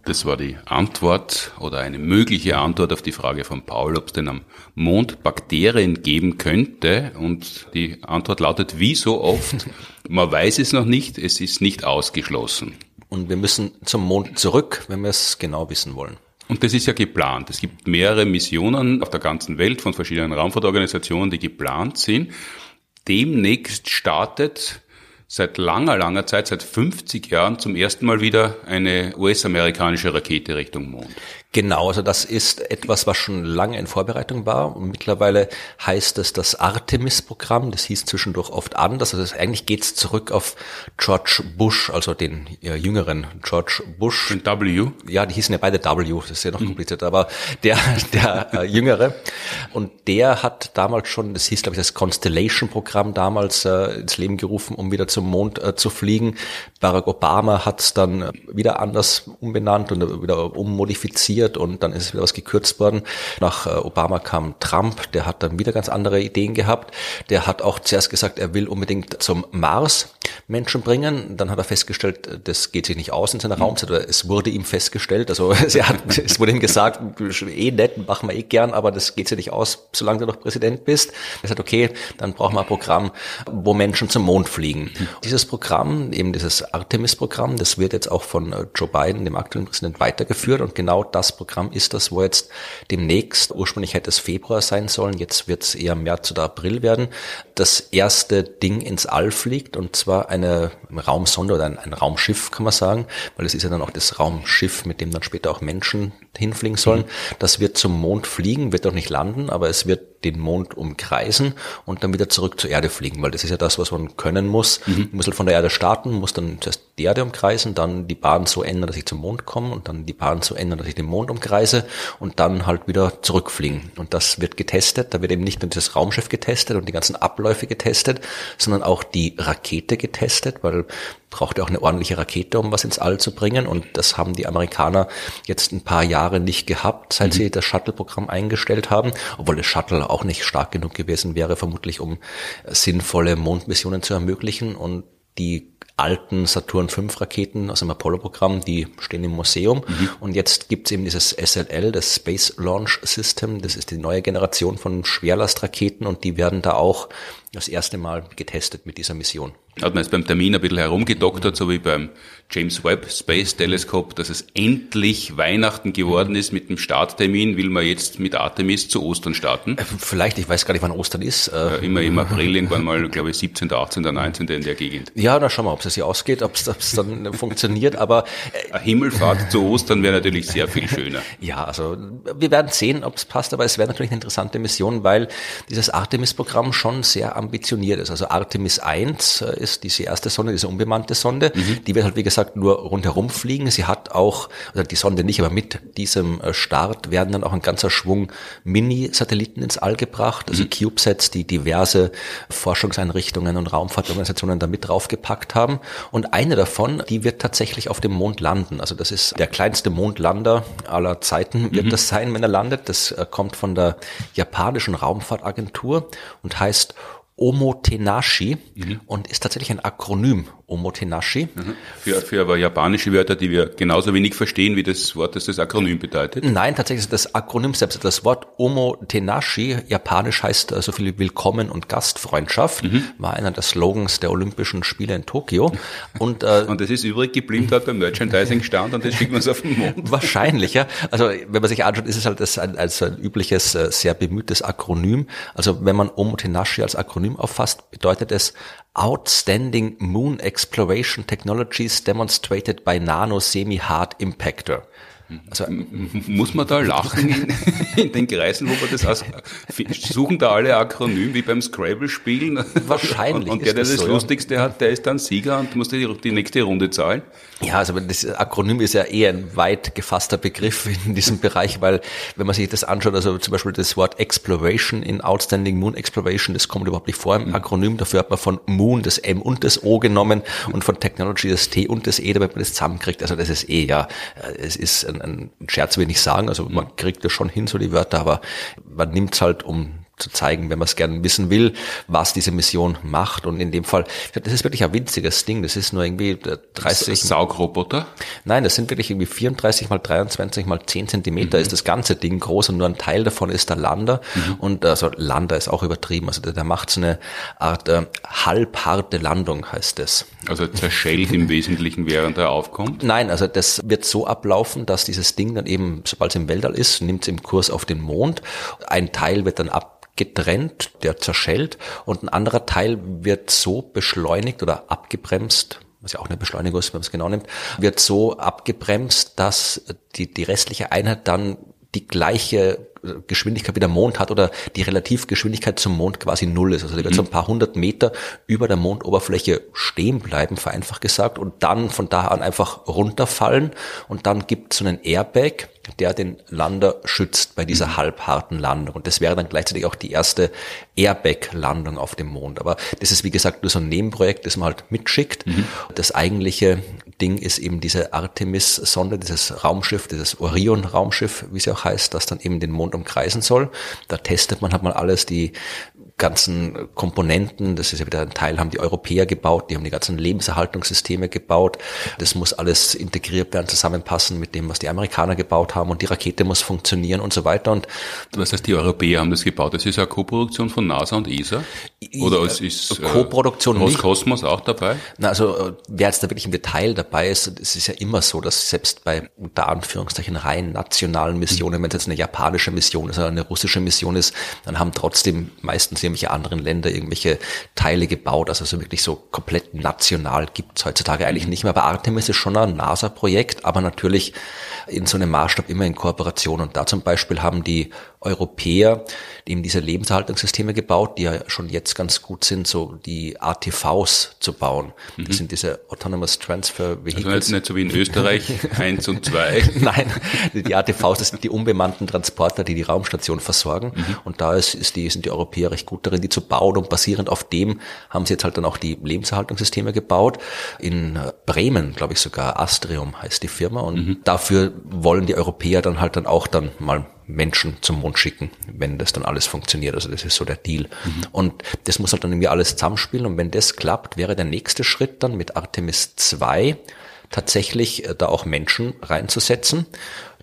Das war die Antwort oder eine mögliche Antwort auf die Frage von Paul, ob es denn am Mond Bakterien geben könnte. Und die Antwort lautet, wie so oft, man weiß es noch nicht, es ist nicht ausgeschlossen. Und wir müssen zum Mond zurück, wenn wir es genau wissen wollen. Und das ist ja geplant. Es gibt mehrere Missionen auf der ganzen Welt von verschiedenen Raumfahrtorganisationen, die geplant sind. Demnächst startet seit langer, langer Zeit, seit 50 Jahren zum ersten Mal wieder eine US-amerikanische Rakete Richtung Mond. Genau, also das ist etwas, was schon lange in Vorbereitung war. Und mittlerweile heißt es das Artemis-Programm. Das hieß zwischendurch oft anders. Also eigentlich geht's zurück auf George Bush, also den ja, jüngeren George Bush. Den W? Ja, die hießen ja beide W. Das ist ja noch mhm. kompliziert. Aber der, der äh, jüngere. Und der hat damals schon, das hieß glaube ich das Constellation-Programm damals äh, ins Leben gerufen, um wieder zum Mond äh, zu fliegen. Barack Obama hat es dann wieder anders umbenannt und wieder ummodifiziert passiert und dann ist wieder was gekürzt worden. Nach äh, Obama kam Trump, der hat dann wieder ganz andere Ideen gehabt. Der hat auch zuerst gesagt, er will unbedingt zum Mars Menschen bringen. Dann hat er festgestellt, das geht sich nicht aus in seiner Raumzeit. Oder es wurde ihm festgestellt, also hat, es wurde ihm gesagt, eh nett, machen wir eh gern, aber das geht sich nicht aus, solange du noch Präsident bist. Er sagt, okay, dann brauchen wir ein Programm, wo Menschen zum Mond fliegen. Dieses Programm, eben dieses Artemis-Programm, das wird jetzt auch von äh, Joe Biden, dem aktuellen Präsident, weitergeführt und genau das Programm ist das, wo jetzt demnächst, ursprünglich hätte es Februar sein sollen, jetzt wird es eher März oder April werden, das erste Ding ins All fliegt und zwar eine Raumsonde oder ein, ein Raumschiff, kann man sagen, weil es ist ja dann auch das Raumschiff, mit dem dann später auch Menschen hinfliegen sollen. Mhm. Das wird zum Mond fliegen, wird auch nicht landen, aber es wird den Mond umkreisen und dann wieder zurück zur Erde fliegen, weil das ist ja das, was man können muss. Mhm. Man muss halt von der Erde starten, muss dann zuerst die Erde umkreisen, dann die Bahn so ändern, dass ich zum Mond komme und dann die Bahn so ändern, dass ich den Mond umkreise und dann halt wieder zurückfliegen. Und das wird getestet. Da wird eben nicht nur dieses Raumschiff getestet und die ganzen Abläufe getestet, sondern auch die Rakete getestet, weil braucht ja auch eine ordentliche Rakete, um was ins All zu bringen. Und das haben die Amerikaner jetzt ein paar Jahre nicht gehabt, seit mhm. sie das Shuttle-Programm eingestellt haben, obwohl das Shuttle auch nicht stark genug gewesen wäre, vermutlich um sinnvolle Mondmissionen zu ermöglichen. Und die alten Saturn V Raketen aus dem Apollo-Programm, die stehen im Museum. Mhm. Und jetzt gibt's eben dieses SLL, das Space Launch System. Das ist die neue Generation von Schwerlastraketen und die werden da auch das erste Mal getestet mit dieser Mission. Hat man jetzt beim Termin ein bisschen herumgedoktert, so wie beim James Webb Space Telescope, dass es endlich Weihnachten geworden ist mit dem Starttermin, will man jetzt mit Artemis zu Ostern starten? Äh, vielleicht, ich weiß gar nicht, wann Ostern ist. Äh, immer im April, irgendwann mal, glaube ich, 17., 18., 19. in der Gegend. Ja, dann schauen wir, ob es sich ausgeht, ob es dann funktioniert, aber... Äh, Eine Himmelfahrt zu Ostern wäre natürlich sehr viel schöner. Ja, also wir werden sehen, ob es passt, aber es wäre natürlich eine interessante Mission, weil dieses Artemis-Programm schon sehr ambitioniert ist. Also Artemis 1 ist diese erste Sonde, diese unbemannte Sonde, mhm. die wird halt, wie gesagt, gesagt, nur rundherum fliegen. Sie hat auch, oder die Sonde nicht, aber mit diesem äh, Start werden dann auch ein ganzer Schwung Mini-Satelliten ins All gebracht, also mhm. CubeSats, die diverse Forschungseinrichtungen und Raumfahrtorganisationen da mit draufgepackt haben. Und eine davon, die wird tatsächlich auf dem Mond landen. Also das ist der kleinste Mondlander aller Zeiten, wird mhm. das sein, wenn er landet. Das äh, kommt von der japanischen Raumfahrtagentur und heißt Omotenashi mhm. und ist tatsächlich ein Akronym Omotenashi. Mhm. Für, für aber japanische Wörter, die wir genauso wenig verstehen wie das Wort, das das Akronym bedeutet? Nein, tatsächlich ist das Akronym selbst. Das Wort Omotenashi, japanisch heißt so viel wie Willkommen und Gastfreundschaft, mhm. war einer der Slogans der Olympischen Spiele in Tokio. Und, äh, und das ist übrig geblieben dort beim Merchandising-Stand und das schickt man es auf den Mond. Wahrscheinlich, ja. Also wenn man sich anschaut, ist es halt das ein, als ein übliches, äh, sehr bemühtes Akronym. Also wenn man Omotenashi als Akronym auffasst, bedeutet es Outstanding Moon Exploration Technologies demonstrated by Nano Semi-Hard Impactor. Also muss man da lachen in, in, den Kreisen, wo man das aus, suchen da alle Akronym wie beim Scrabble spielen? Wahrscheinlich. Und, und der, der das, das so, Lustigste ja. hat, der ist dann Sieger und muss die, die nächste Runde zahlen. Ja, also das Akronym ist ja eher ein weit gefasster Begriff in diesem Bereich, weil wenn man sich das anschaut, also zum Beispiel das Wort Exploration in Outstanding Moon Exploration, das kommt überhaupt nicht vor im mhm. Akronym. Dafür hat man von Moon das M und das O genommen und von Technology das T und das E, damit man das zusammenkriegt. Also das ist eh ja, es ist ein, ein Scherz, will ich sagen. Also man kriegt das schon hin, so die Wörter, aber man nimmt es halt um zu zeigen, wenn man es gerne wissen will, was diese Mission macht. Und in dem Fall, das ist wirklich ein winziges Ding. Das ist nur irgendwie 30. Äh, Saugroboter? Nein, das sind wirklich irgendwie 34 mal 23 mal 10 Zentimeter mhm. ist das ganze Ding groß und nur ein Teil davon ist der Lander. Mhm. Und also Lander ist auch übertrieben. Also der, der macht so eine Art äh, halbharte Landung, heißt es. Also zerschellt im Wesentlichen, während er aufkommt? Nein, also das wird so ablaufen, dass dieses Ding dann eben, sobald es im Weltall ist, nimmt es im Kurs auf den Mond. Ein Teil wird dann ab getrennt, der zerschellt und ein anderer Teil wird so beschleunigt oder abgebremst, was ja auch eine Beschleunigung ist, wenn man es genau nimmt, wird so abgebremst, dass die, die restliche Einheit dann die gleiche Geschwindigkeit wie der Mond hat oder die Relativgeschwindigkeit zum Mond quasi null ist. Also die wird mhm. so ein paar hundert Meter über der Mondoberfläche stehen bleiben, vereinfacht gesagt, und dann von da an einfach runterfallen und dann gibt es so einen Airbag, der den Lander schützt bei dieser mhm. halbharten Landung. Und das wäre dann gleichzeitig auch die erste Airbag-Landung auf dem Mond. Aber das ist, wie gesagt, nur so ein Nebenprojekt, das man halt mitschickt. Mhm. Das eigentliche Ding ist eben diese Artemis-Sonde, dieses Raumschiff, dieses Orion-Raumschiff, wie es ja auch heißt, das dann eben den Mond umkreisen soll. Da testet man halt mal alles, die ganzen Komponenten, das ist ja wieder ein Teil, haben die Europäer gebaut, die haben die ganzen Lebenserhaltungssysteme gebaut. Das muss alles integriert werden, zusammenpassen mit dem, was die Amerikaner gebaut haben und die Rakete muss funktionieren und so weiter. Und was heißt, die Europäer haben das gebaut? Das ist eine Co-Produktion von NASA und ESA? Oder es ist Co-Produktion Roskosmos auch dabei? Na, also wer jetzt da wirklich im Detail dabei ist, es ist ja immer so, dass selbst bei unter Anführungszeichen rein nationalen Missionen, wenn es jetzt eine japanische Mission ist oder eine russische Mission ist, dann haben trotzdem meistens irgendwelche anderen Länder irgendwelche Teile gebaut. Also so wirklich so komplett national gibt's heutzutage eigentlich nicht mehr. Aber Artemis ist schon ein NASA-Projekt, aber natürlich in so einem Maßstab immer in Kooperation. Und da zum Beispiel haben die Europäer eben diese Lebenserhaltungssysteme gebaut, die ja schon jetzt ganz gut sind, so die ATVs zu bauen. Das mhm. sind diese Autonomous Transfer Vehicles. Also nicht, so wie in Österreich, eins und zwei. Nein, die ATVs, das sind die unbemannten Transporter, die die Raumstation versorgen. Mhm. Und da ist, ist die, sind die Europäer recht gut darin, die zu bauen. Und basierend auf dem haben sie jetzt halt dann auch die Lebenserhaltungssysteme gebaut. In Bremen, glaube ich sogar, Astrium heißt die Firma. Und mhm. dafür wollen die Europäer dann halt dann auch dann mal Menschen zum Mond schicken, wenn das dann alles funktioniert. Also das ist so der Deal. Mhm. Und das muss halt dann irgendwie alles zusammenspielen. Und wenn das klappt, wäre der nächste Schritt dann mit Artemis 2 tatsächlich äh, da auch Menschen reinzusetzen,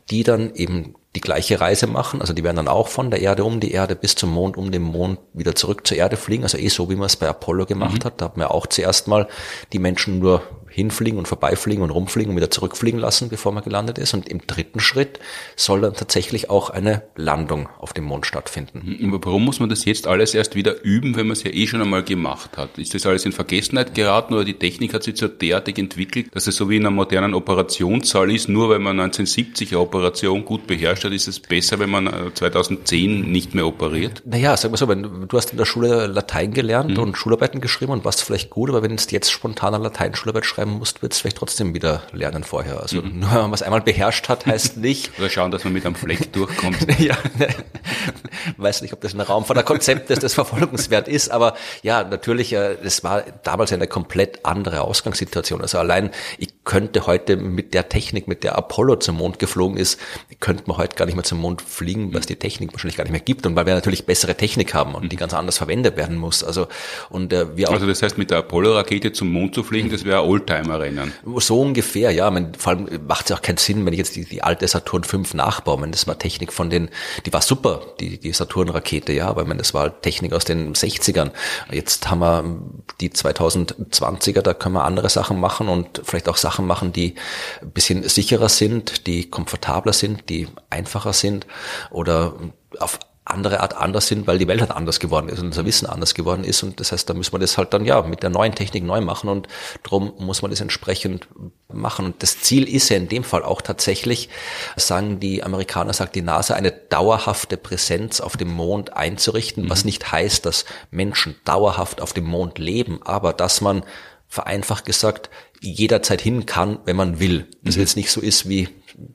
die dann eben die gleiche Reise machen. Also die werden dann auch von der Erde um die Erde bis zum Mond, um den Mond wieder zurück zur Erde fliegen. Also eh so, wie man es bei Apollo gemacht mhm. hat. Da hat man auch zuerst mal die Menschen nur hinfliegen und vorbeifliegen und rumfliegen und wieder zurückfliegen lassen, bevor man gelandet ist. Und im dritten Schritt soll dann tatsächlich auch eine Landung auf dem Mond stattfinden. Mhm. Aber warum muss man das jetzt alles erst wieder üben, wenn man es ja eh schon einmal gemacht hat? Ist das alles in Vergessenheit geraten oder die Technik hat sich so derartig entwickelt, dass es so wie in einer modernen Operationssaal ist, nur weil man 1970 eine Operation gut beherrscht hat, ist es besser, wenn man 2010 nicht mehr operiert? Naja, sag mal so, wenn du hast in der Schule Latein gelernt mhm. und Schularbeiten geschrieben und warst vielleicht gut, aber wenn du jetzt spontan eine Latein-Schularbeit schreibst, schreiben musst, wird es vielleicht trotzdem wieder lernen vorher. Also mhm. nur wenn man es einmal beherrscht hat, heißt nicht. Oder schauen, dass man mit einem Fleck durchkommt. ja, ne, weiß nicht, ob das ein Raum von der Konzept ist, das verfolgungswert ist, aber ja, natürlich, es war damals eine komplett andere Ausgangssituation. Also allein, ich könnte heute mit der Technik, mit der Apollo zum Mond geflogen ist, könnte man heute gar nicht mehr zum Mond fliegen, weil es die Technik wahrscheinlich gar nicht mehr gibt und weil wir natürlich bessere Technik haben und die ganz anders verwendet werden muss. Also und äh, wir auch. Also das heißt, mit der Apollo-Rakete zum Mond zu fliegen, das wäre Oldtime Oldtimer-Rennen. So ungefähr, ja. Man, vor allem macht es auch keinen Sinn, wenn ich jetzt die, die alte Saturn 5 nachbaue. Man, das war Technik von den, die war super, die, die Saturn-Rakete, ja, aber man, das war Technik aus den 60ern. Jetzt haben wir die 2020er, da können wir andere Sachen machen und vielleicht auch Sachen machen, die ein bisschen sicherer sind, die komfortabler sind, die einfacher sind oder auf andere Art anders sind, weil die Welt halt anders geworden ist und unser Wissen anders geworden ist. Und das heißt, da müssen wir das halt dann ja mit der neuen Technik neu machen und darum muss man das entsprechend machen. Und das Ziel ist ja in dem Fall auch tatsächlich, sagen die Amerikaner, sagt die NASA, eine dauerhafte Präsenz auf dem Mond einzurichten, mhm. was nicht heißt, dass Menschen dauerhaft auf dem Mond leben, aber dass man vereinfacht gesagt jederzeit hin kann, wenn man will. Das mhm. jetzt nicht so ist wie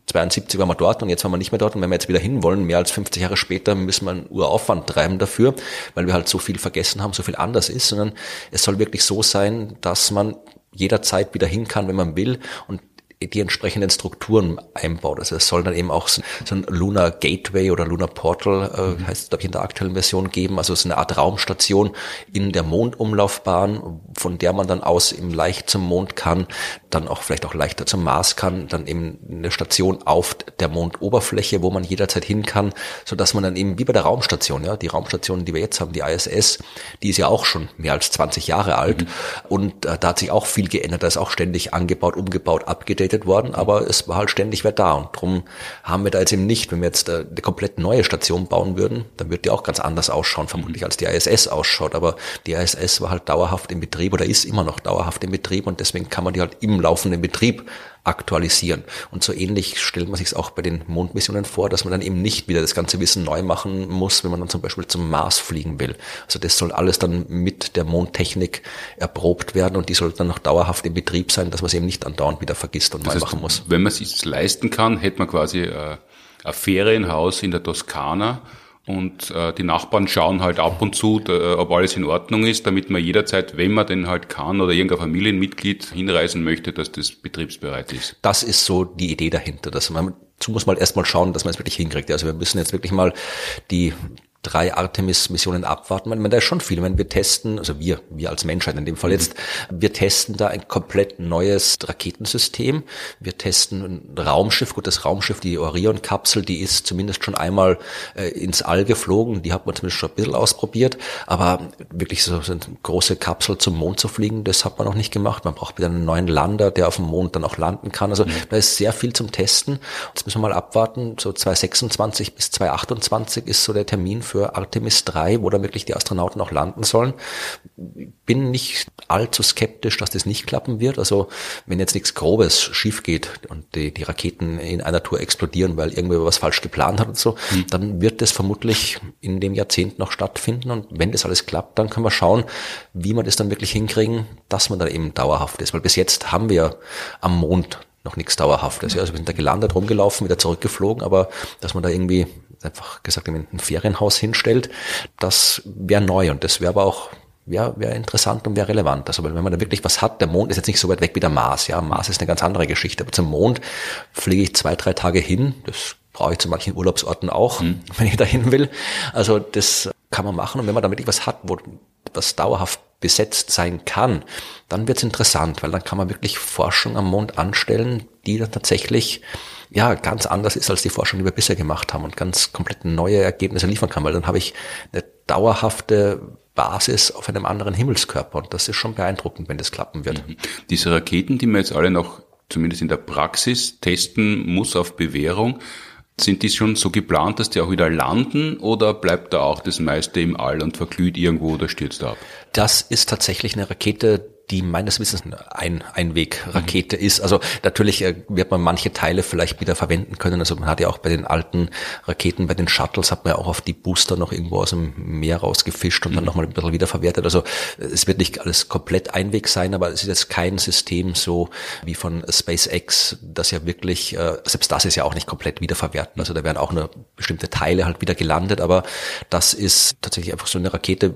72 waren wir dort und jetzt waren wir nicht mehr dort. Und wenn wir jetzt wieder hinwollen, mehr als 50 Jahre später, müssen wir einen Uraufwand treiben dafür, weil wir halt so viel vergessen haben, so viel anders ist, sondern es soll wirklich so sein, dass man jederzeit wieder hin kann, wenn man will. Und die entsprechenden Strukturen einbaut. Also es soll dann eben auch so ein Lunar Gateway oder Lunar Portal, äh, mhm. heißt glaube ich in der aktuellen Version geben, also so eine Art Raumstation in der Mondumlaufbahn, von der man dann aus eben leicht zum Mond kann, dann auch vielleicht auch leichter zum Mars kann, dann eben eine Station auf der Mondoberfläche, wo man jederzeit hin kann, so dass man dann eben wie bei der Raumstation, ja, die Raumstation, die wir jetzt haben, die ISS, die ist ja auch schon mehr als 20 Jahre alt mhm. und äh, da hat sich auch viel geändert, da ist auch ständig angebaut, umgebaut, abgedatet geupdatet worden, aber es war halt ständig wer da. Und darum haben wir da jetzt eben nicht, wenn wir jetzt äh, eine komplett neue Station bauen würden, dann würde die auch ganz anders ausschauen, vermutlich als die ISS ausschaut, aber die ISS war halt dauerhaft im Betrieb oder ist immer noch dauerhaft im Betrieb und deswegen kann man die halt im laufenden Betrieb aktualisieren. Und so ähnlich stellt man sich es auch bei den Mondmissionen vor, dass man dann eben nicht wieder das ganze Wissen neu machen muss, wenn man dann zum Beispiel zum Mars fliegen will. Also das soll alles dann mit der Mondtechnik erprobt werden und die soll dann noch dauerhaft im Betrieb sein, dass man es eben nicht andauernd wieder vergisst und das neu heißt, machen muss. Wenn man es leisten kann, hätte man quasi äh, ein Ferienhaus in der Toskana und äh, die Nachbarn schauen halt ab und zu, da, ob alles in Ordnung ist, damit man jederzeit, wenn man denn halt kann oder irgendein Familienmitglied hinreisen möchte, dass das betriebsbereit ist. Das ist so die Idee dahinter, dass man Dazu muss man erstmal schauen, dass man es wirklich hinkriegt. Also wir müssen jetzt wirklich mal die drei Artemis-Missionen abwarten. Man, man, da ist schon viel. Wenn wir testen, also wir, wir als Menschheit in dem Fall jetzt, wir testen da ein komplett neues Raketensystem. Wir testen ein Raumschiff. Gut, das Raumschiff, die Orion-Kapsel, die ist zumindest schon einmal äh, ins All geflogen. Die hat man zumindest schon ein bisschen ausprobiert. Aber wirklich so, so eine große Kapsel zum Mond zu fliegen, das hat man noch nicht gemacht. Man braucht wieder einen neuen Lander, der auf dem Mond dann auch landen kann. Also mhm. da ist sehr viel zum Testen. Jetzt müssen wir mal abwarten. So 2026 bis 2028 ist so der Termin für Artemis 3, wo dann wirklich die Astronauten auch landen sollen. Bin nicht allzu skeptisch, dass das nicht klappen wird. Also wenn jetzt nichts Grobes schief geht und die, die Raketen in einer Tour explodieren, weil irgendwer was falsch geplant hat und so, mhm. dann wird das vermutlich in dem Jahrzehnt noch stattfinden. Und wenn das alles klappt, dann können wir schauen, wie wir das dann wirklich hinkriegen, dass man dann eben dauerhaft ist. Weil bis jetzt haben wir am Mond noch nichts Dauerhaftes. Ja. Also wir sind da gelandet, rumgelaufen, wieder zurückgeflogen, aber dass man da irgendwie einfach gesagt ein Ferienhaus hinstellt, das wäre neu und das wäre aber auch wäre wär interessant und wäre relevant. Also wenn man da wirklich was hat, der Mond ist jetzt nicht so weit weg wie der Mars. Ja, Mars ist eine ganz andere Geschichte. Aber zum Mond fliege ich zwei, drei Tage hin. Das brauche ich zu manchen Urlaubsorten auch, mhm. wenn ich da hin will. Also das kann man machen. Und wenn man da wirklich was hat, wo das dauerhaft besetzt sein kann, dann wird es interessant, weil dann kann man wirklich Forschung am Mond anstellen, die dann tatsächlich ja ganz anders ist als die Forschung, die wir bisher gemacht haben und ganz komplett neue Ergebnisse liefern kann, weil dann habe ich eine dauerhafte Basis auf einem anderen Himmelskörper und das ist schon beeindruckend, wenn das klappen wird. Mhm. Diese Raketen, die man jetzt alle noch zumindest in der Praxis testen muss auf Bewährung, sind die schon so geplant, dass die auch wieder landen oder bleibt da auch das meiste im All und verglüht irgendwo oder stürzt ab? Das ist tatsächlich eine Rakete, die meines Wissens ein Einwegrakete mhm. ist. Also natürlich äh, wird man manche Teile vielleicht wieder verwenden können. Also man hat ja auch bei den alten Raketen, bei den Shuttles hat man ja auch auf die Booster noch irgendwo aus dem Meer rausgefischt und mhm. dann nochmal ein bisschen wiederverwertet. Also es wird nicht alles komplett Einweg sein, aber es ist jetzt kein System so wie von SpaceX, das ja wirklich, äh, selbst das ist ja auch nicht komplett wiederverwerten. Also da werden auch nur bestimmte Teile halt wieder gelandet, aber das ist tatsächlich einfach so eine Rakete,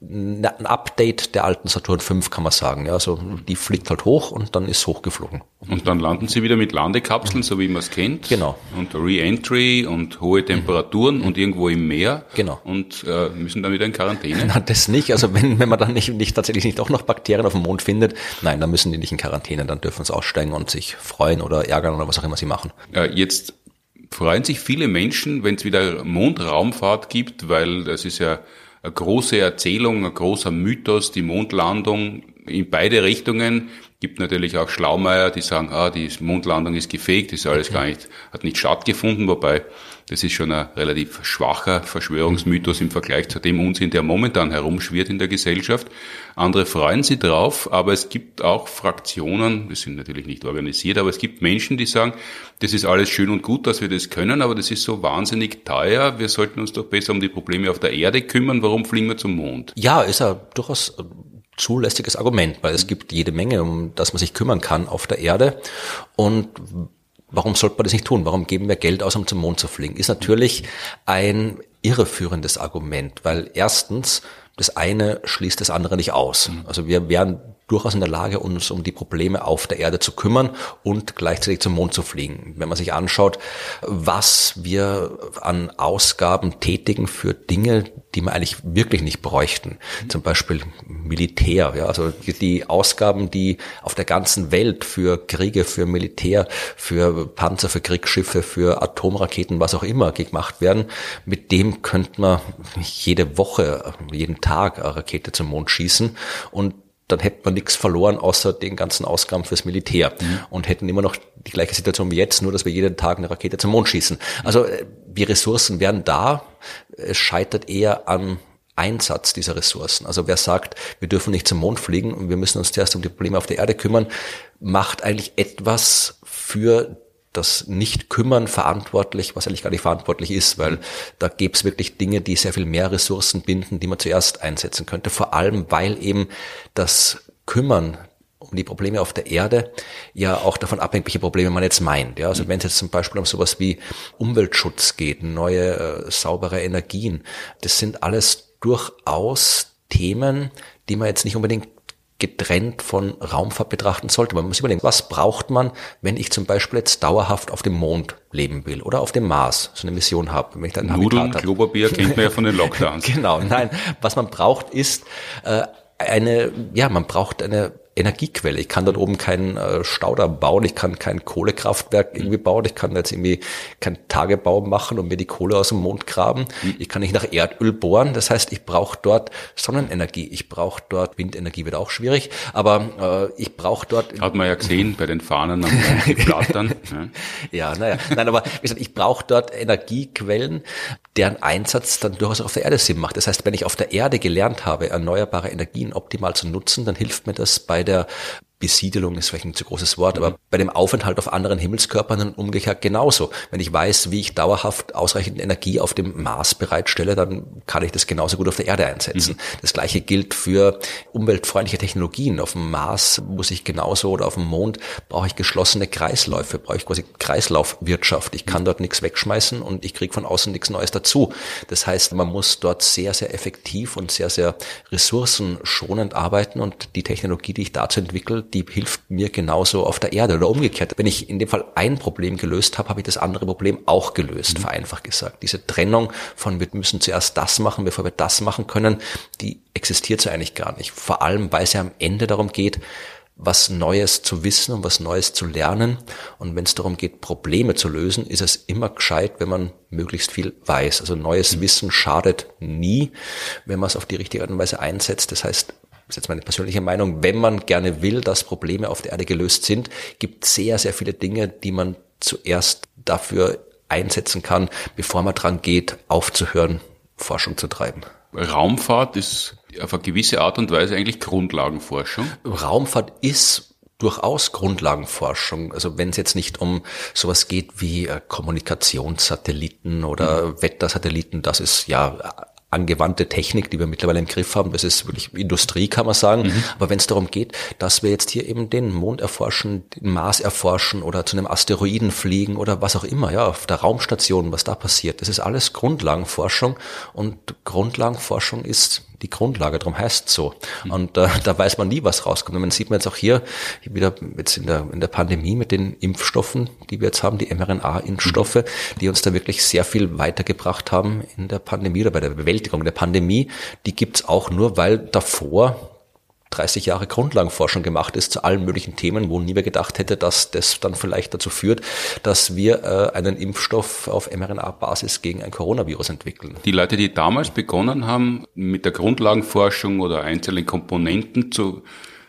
ein Update der alten Saturn V kann man sagen sagen. Ja, also die fliegt halt hoch und dann ist hochgeflogen. Und dann landen sie wieder mit Landekapseln, so wie man es kennt. Genau. Und Re-Entry und hohe Temperaturen mhm. und irgendwo im Meer. Genau. Und äh, müssen dann wieder in Quarantäne. Na, das nicht. Also wenn, wenn man dann nicht, nicht tatsächlich nicht auch noch Bakterien auf dem Mond findet, nein, dann müssen die nicht in Quarantäne, dann dürfen sie aussteigen und sich freuen oder ärgern oder was auch immer sie machen. Äh, jetzt freuen sich viele Menschen, wenn es wieder Mondraumfahrt gibt, weil das ist ja eine große Erzählung, ein großer Mythos, die Mondlandung in beide Richtungen. Gibt natürlich auch Schlaumeier, die sagen, ah, die Mondlandung ist gefegt, ist alles gar nicht, hat nicht stattgefunden, wobei das ist schon ein relativ schwacher Verschwörungsmythos im Vergleich zu dem Unsinn, der momentan herumschwirrt in der Gesellschaft. Andere freuen sich drauf, aber es gibt auch Fraktionen, das sind natürlich nicht organisiert, aber es gibt Menschen, die sagen, das ist alles schön und gut, dass wir das können, aber das ist so wahnsinnig teuer, wir sollten uns doch besser um die Probleme auf der Erde kümmern, warum fliegen wir zum Mond? Ja, ist ja durchaus zulässiges Argument, weil es gibt jede Menge, um das man sich kümmern kann auf der Erde. Und warum sollte man das nicht tun? Warum geben wir Geld aus, um zum Mond zu fliegen? Ist natürlich ein irreführendes Argument, weil erstens das eine schließt das andere nicht aus. Also wir wären durchaus in der Lage, uns um die Probleme auf der Erde zu kümmern und gleichzeitig zum Mond zu fliegen. Wenn man sich anschaut, was wir an Ausgaben tätigen für Dinge, die wir eigentlich wirklich nicht bräuchten, zum Beispiel Militär, ja, also die Ausgaben, die auf der ganzen Welt für Kriege, für Militär, für Panzer, für Kriegsschiffe, für Atomraketen, was auch immer gemacht werden, mit dem könnte man jede Woche, jeden Tag eine Rakete zum Mond schießen. Und dann hätte man nichts verloren, außer den ganzen Ausgaben fürs Militär mhm. und hätten immer noch die gleiche Situation wie jetzt, nur dass wir jeden Tag eine Rakete zum Mond schießen. Also äh, die Ressourcen wären da, es scheitert eher am Einsatz dieser Ressourcen. Also wer sagt, wir dürfen nicht zum Mond fliegen und wir müssen uns zuerst um die Probleme auf der Erde kümmern, macht eigentlich etwas für das Nicht-Kümmern verantwortlich, was eigentlich gar nicht verantwortlich ist, weil da gäbe es wirklich Dinge, die sehr viel mehr Ressourcen binden, die man zuerst einsetzen könnte. Vor allem, weil eben das Kümmern um die Probleme auf der Erde ja auch davon abhängt, welche Probleme man jetzt meint. Ja, also wenn es jetzt zum Beispiel um sowas wie Umweltschutz geht, neue äh, saubere Energien, das sind alles durchaus Themen, die man jetzt nicht unbedingt getrennt von Raumfahrt betrachten sollte. Man muss überlegen, was braucht man, wenn ich zum Beispiel jetzt dauerhaft auf dem Mond leben will oder auf dem Mars so eine Mission habe. Wenn ich dann Nudeln, Klopapier kennt man ja von den Lockdowns. genau, nein, was man braucht ist äh, eine, ja, man braucht eine Energiequelle. Ich kann dort oben keinen äh, Staudamm bauen, ich kann kein Kohlekraftwerk irgendwie bauen, ich kann jetzt irgendwie kein Tagebau machen und mir die Kohle aus dem Mond graben. Ich kann nicht nach Erdöl bohren. Das heißt, ich brauche dort Sonnenenergie, ich brauche dort Windenergie, wird auch schwierig, aber äh, ich brauche dort. Hat man ja gesehen bei den Fahnen am Flattern. ja, naja. Nein, aber wie gesagt, ich brauche dort Energiequellen, deren Einsatz dann durchaus auf der Erde Sinn macht. Das heißt, wenn ich auf der Erde gelernt habe, erneuerbare Energien optimal zu nutzen, dann hilft mir das bei der Besiedelung ist vielleicht ein zu großes Wort, aber bei dem Aufenthalt auf anderen Himmelskörpern dann umgekehrt genauso. Wenn ich weiß, wie ich dauerhaft ausreichend Energie auf dem Mars bereitstelle, dann kann ich das genauso gut auf der Erde einsetzen. Mhm. Das gleiche gilt für umweltfreundliche Technologien. Auf dem Mars muss ich genauso oder auf dem Mond brauche ich geschlossene Kreisläufe, brauche ich quasi Kreislaufwirtschaft. Ich kann dort nichts wegschmeißen und ich kriege von außen nichts Neues dazu. Das heißt, man muss dort sehr, sehr effektiv und sehr, sehr ressourcenschonend arbeiten und die Technologie, die ich dazu entwickle, die hilft mir genauso auf der Erde oder umgekehrt. Wenn ich in dem Fall ein Problem gelöst habe, habe ich das andere Problem auch gelöst, mhm. vereinfacht gesagt. Diese Trennung von wir müssen zuerst das machen, bevor wir das machen können, die existiert so eigentlich gar nicht. Vor allem, weil es ja am Ende darum geht, was Neues zu wissen und was Neues zu lernen. Und wenn es darum geht, Probleme zu lösen, ist es immer gescheit, wenn man möglichst viel weiß. Also neues mhm. Wissen schadet nie, wenn man es auf die richtige Art und Weise einsetzt. Das heißt, das ist jetzt meine persönliche Meinung, wenn man gerne will, dass Probleme auf der Erde gelöst sind, gibt sehr, sehr viele Dinge, die man zuerst dafür einsetzen kann, bevor man dran geht, aufzuhören, Forschung zu treiben. Raumfahrt ist auf eine gewisse Art und Weise eigentlich Grundlagenforschung. Raumfahrt ist durchaus Grundlagenforschung. Also wenn es jetzt nicht um sowas geht wie äh, Kommunikationssatelliten oder mhm. Wettersatelliten, das ist ja angewandte Technik, die wir mittlerweile im Griff haben. Das ist wirklich Industrie, kann man sagen. Mhm. Aber wenn es darum geht, dass wir jetzt hier eben den Mond erforschen, den Mars erforschen oder zu einem Asteroiden fliegen oder was auch immer, ja, auf der Raumstation, was da passiert, das ist alles Grundlagenforschung und Grundlagenforschung ist die Grundlage, darum heißt es so. Und äh, da weiß man nie, was rauskommt. Und man sieht man jetzt auch hier, wieder jetzt in der, in der Pandemie mit den Impfstoffen, die wir jetzt haben, die mRNA-Impfstoffe, die uns da wirklich sehr viel weitergebracht haben in der Pandemie oder bei der Bewältigung der Pandemie. Die gibt's auch nur, weil davor 30 Jahre Grundlagenforschung gemacht ist zu allen möglichen Themen, wo niemand gedacht hätte, dass das dann vielleicht dazu führt, dass wir äh, einen Impfstoff auf mRNA-Basis gegen ein Coronavirus entwickeln. Die Leute, die damals begonnen haben, mit der Grundlagenforschung oder einzelnen Komponenten zu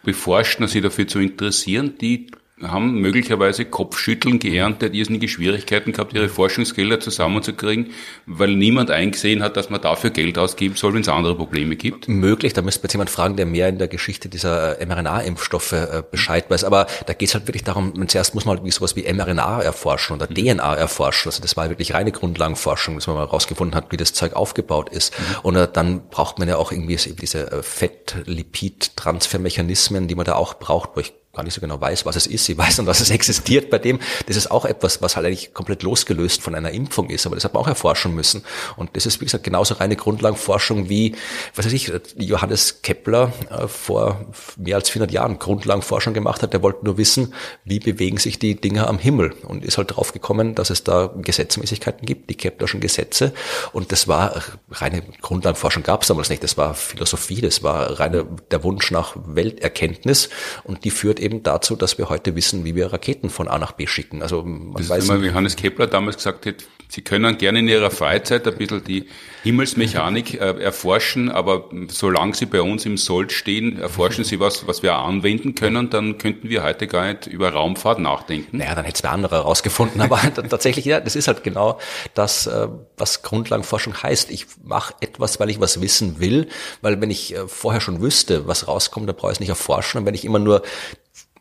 beforschen, sich dafür zu interessieren, die haben möglicherweise Kopfschütteln geerntet, irrsinnige Schwierigkeiten gehabt, ihre Forschungsgelder zusammenzukriegen, weil niemand eingesehen hat, dass man dafür Geld ausgeben soll, wenn es andere Probleme gibt? Möglich, da müsste jetzt jemand fragen, der mehr in der Geschichte dieser mRNA-Impfstoffe äh, Bescheid weiß. Aber da geht es halt wirklich darum, zuerst muss man halt wie sowas wie mRNA erforschen oder DNA erforschen. Also das war wirklich reine Grundlagenforschung, dass man mal rausgefunden hat, wie das Zeug aufgebaut ist. Mhm. Und äh, dann braucht man ja auch irgendwie diese äh, Fett-Lipid-Transfermechanismen, die man da auch braucht, ich gar nicht so genau weiß, was es ist. Sie weiß und dass es existiert bei dem. Das ist auch etwas, was halt eigentlich komplett losgelöst von einer Impfung ist. Aber das hat man auch erforschen müssen. Und das ist, wie gesagt, genauso reine Grundlagenforschung wie, was weiß ich, Johannes Kepler äh, vor mehr als 400 Jahren Grundlagenforschung gemacht hat. Der wollte nur wissen, wie bewegen sich die Dinge am Himmel und ist halt drauf gekommen, dass es da Gesetzmäßigkeiten gibt, die Keplerschen Gesetze. Und das war reine Grundlagenforschung gab es damals nicht. Das war Philosophie, das war reine der Wunsch nach Welterkenntnis und die führt eben dazu, dass wir heute wissen, wie wir Raketen von A nach B schicken. Also man das weiß ist immer, wie Hannes Kepler damals gesagt hat, Sie können gerne in Ihrer Freizeit ein bisschen die Himmelsmechanik äh, erforschen, aber solange Sie bei uns im Sold stehen, erforschen Sie was, was wir anwenden können, dann könnten wir heute gar nicht über Raumfahrt nachdenken. Naja, dann hätte es wer andere herausgefunden. Aber tatsächlich, ja, das ist halt genau das, äh, was Grundlagenforschung heißt. Ich mache etwas, weil ich was wissen will, weil wenn ich äh, vorher schon wüsste, was rauskommt, dann brauche ich es nicht erforschen. Und wenn ich immer nur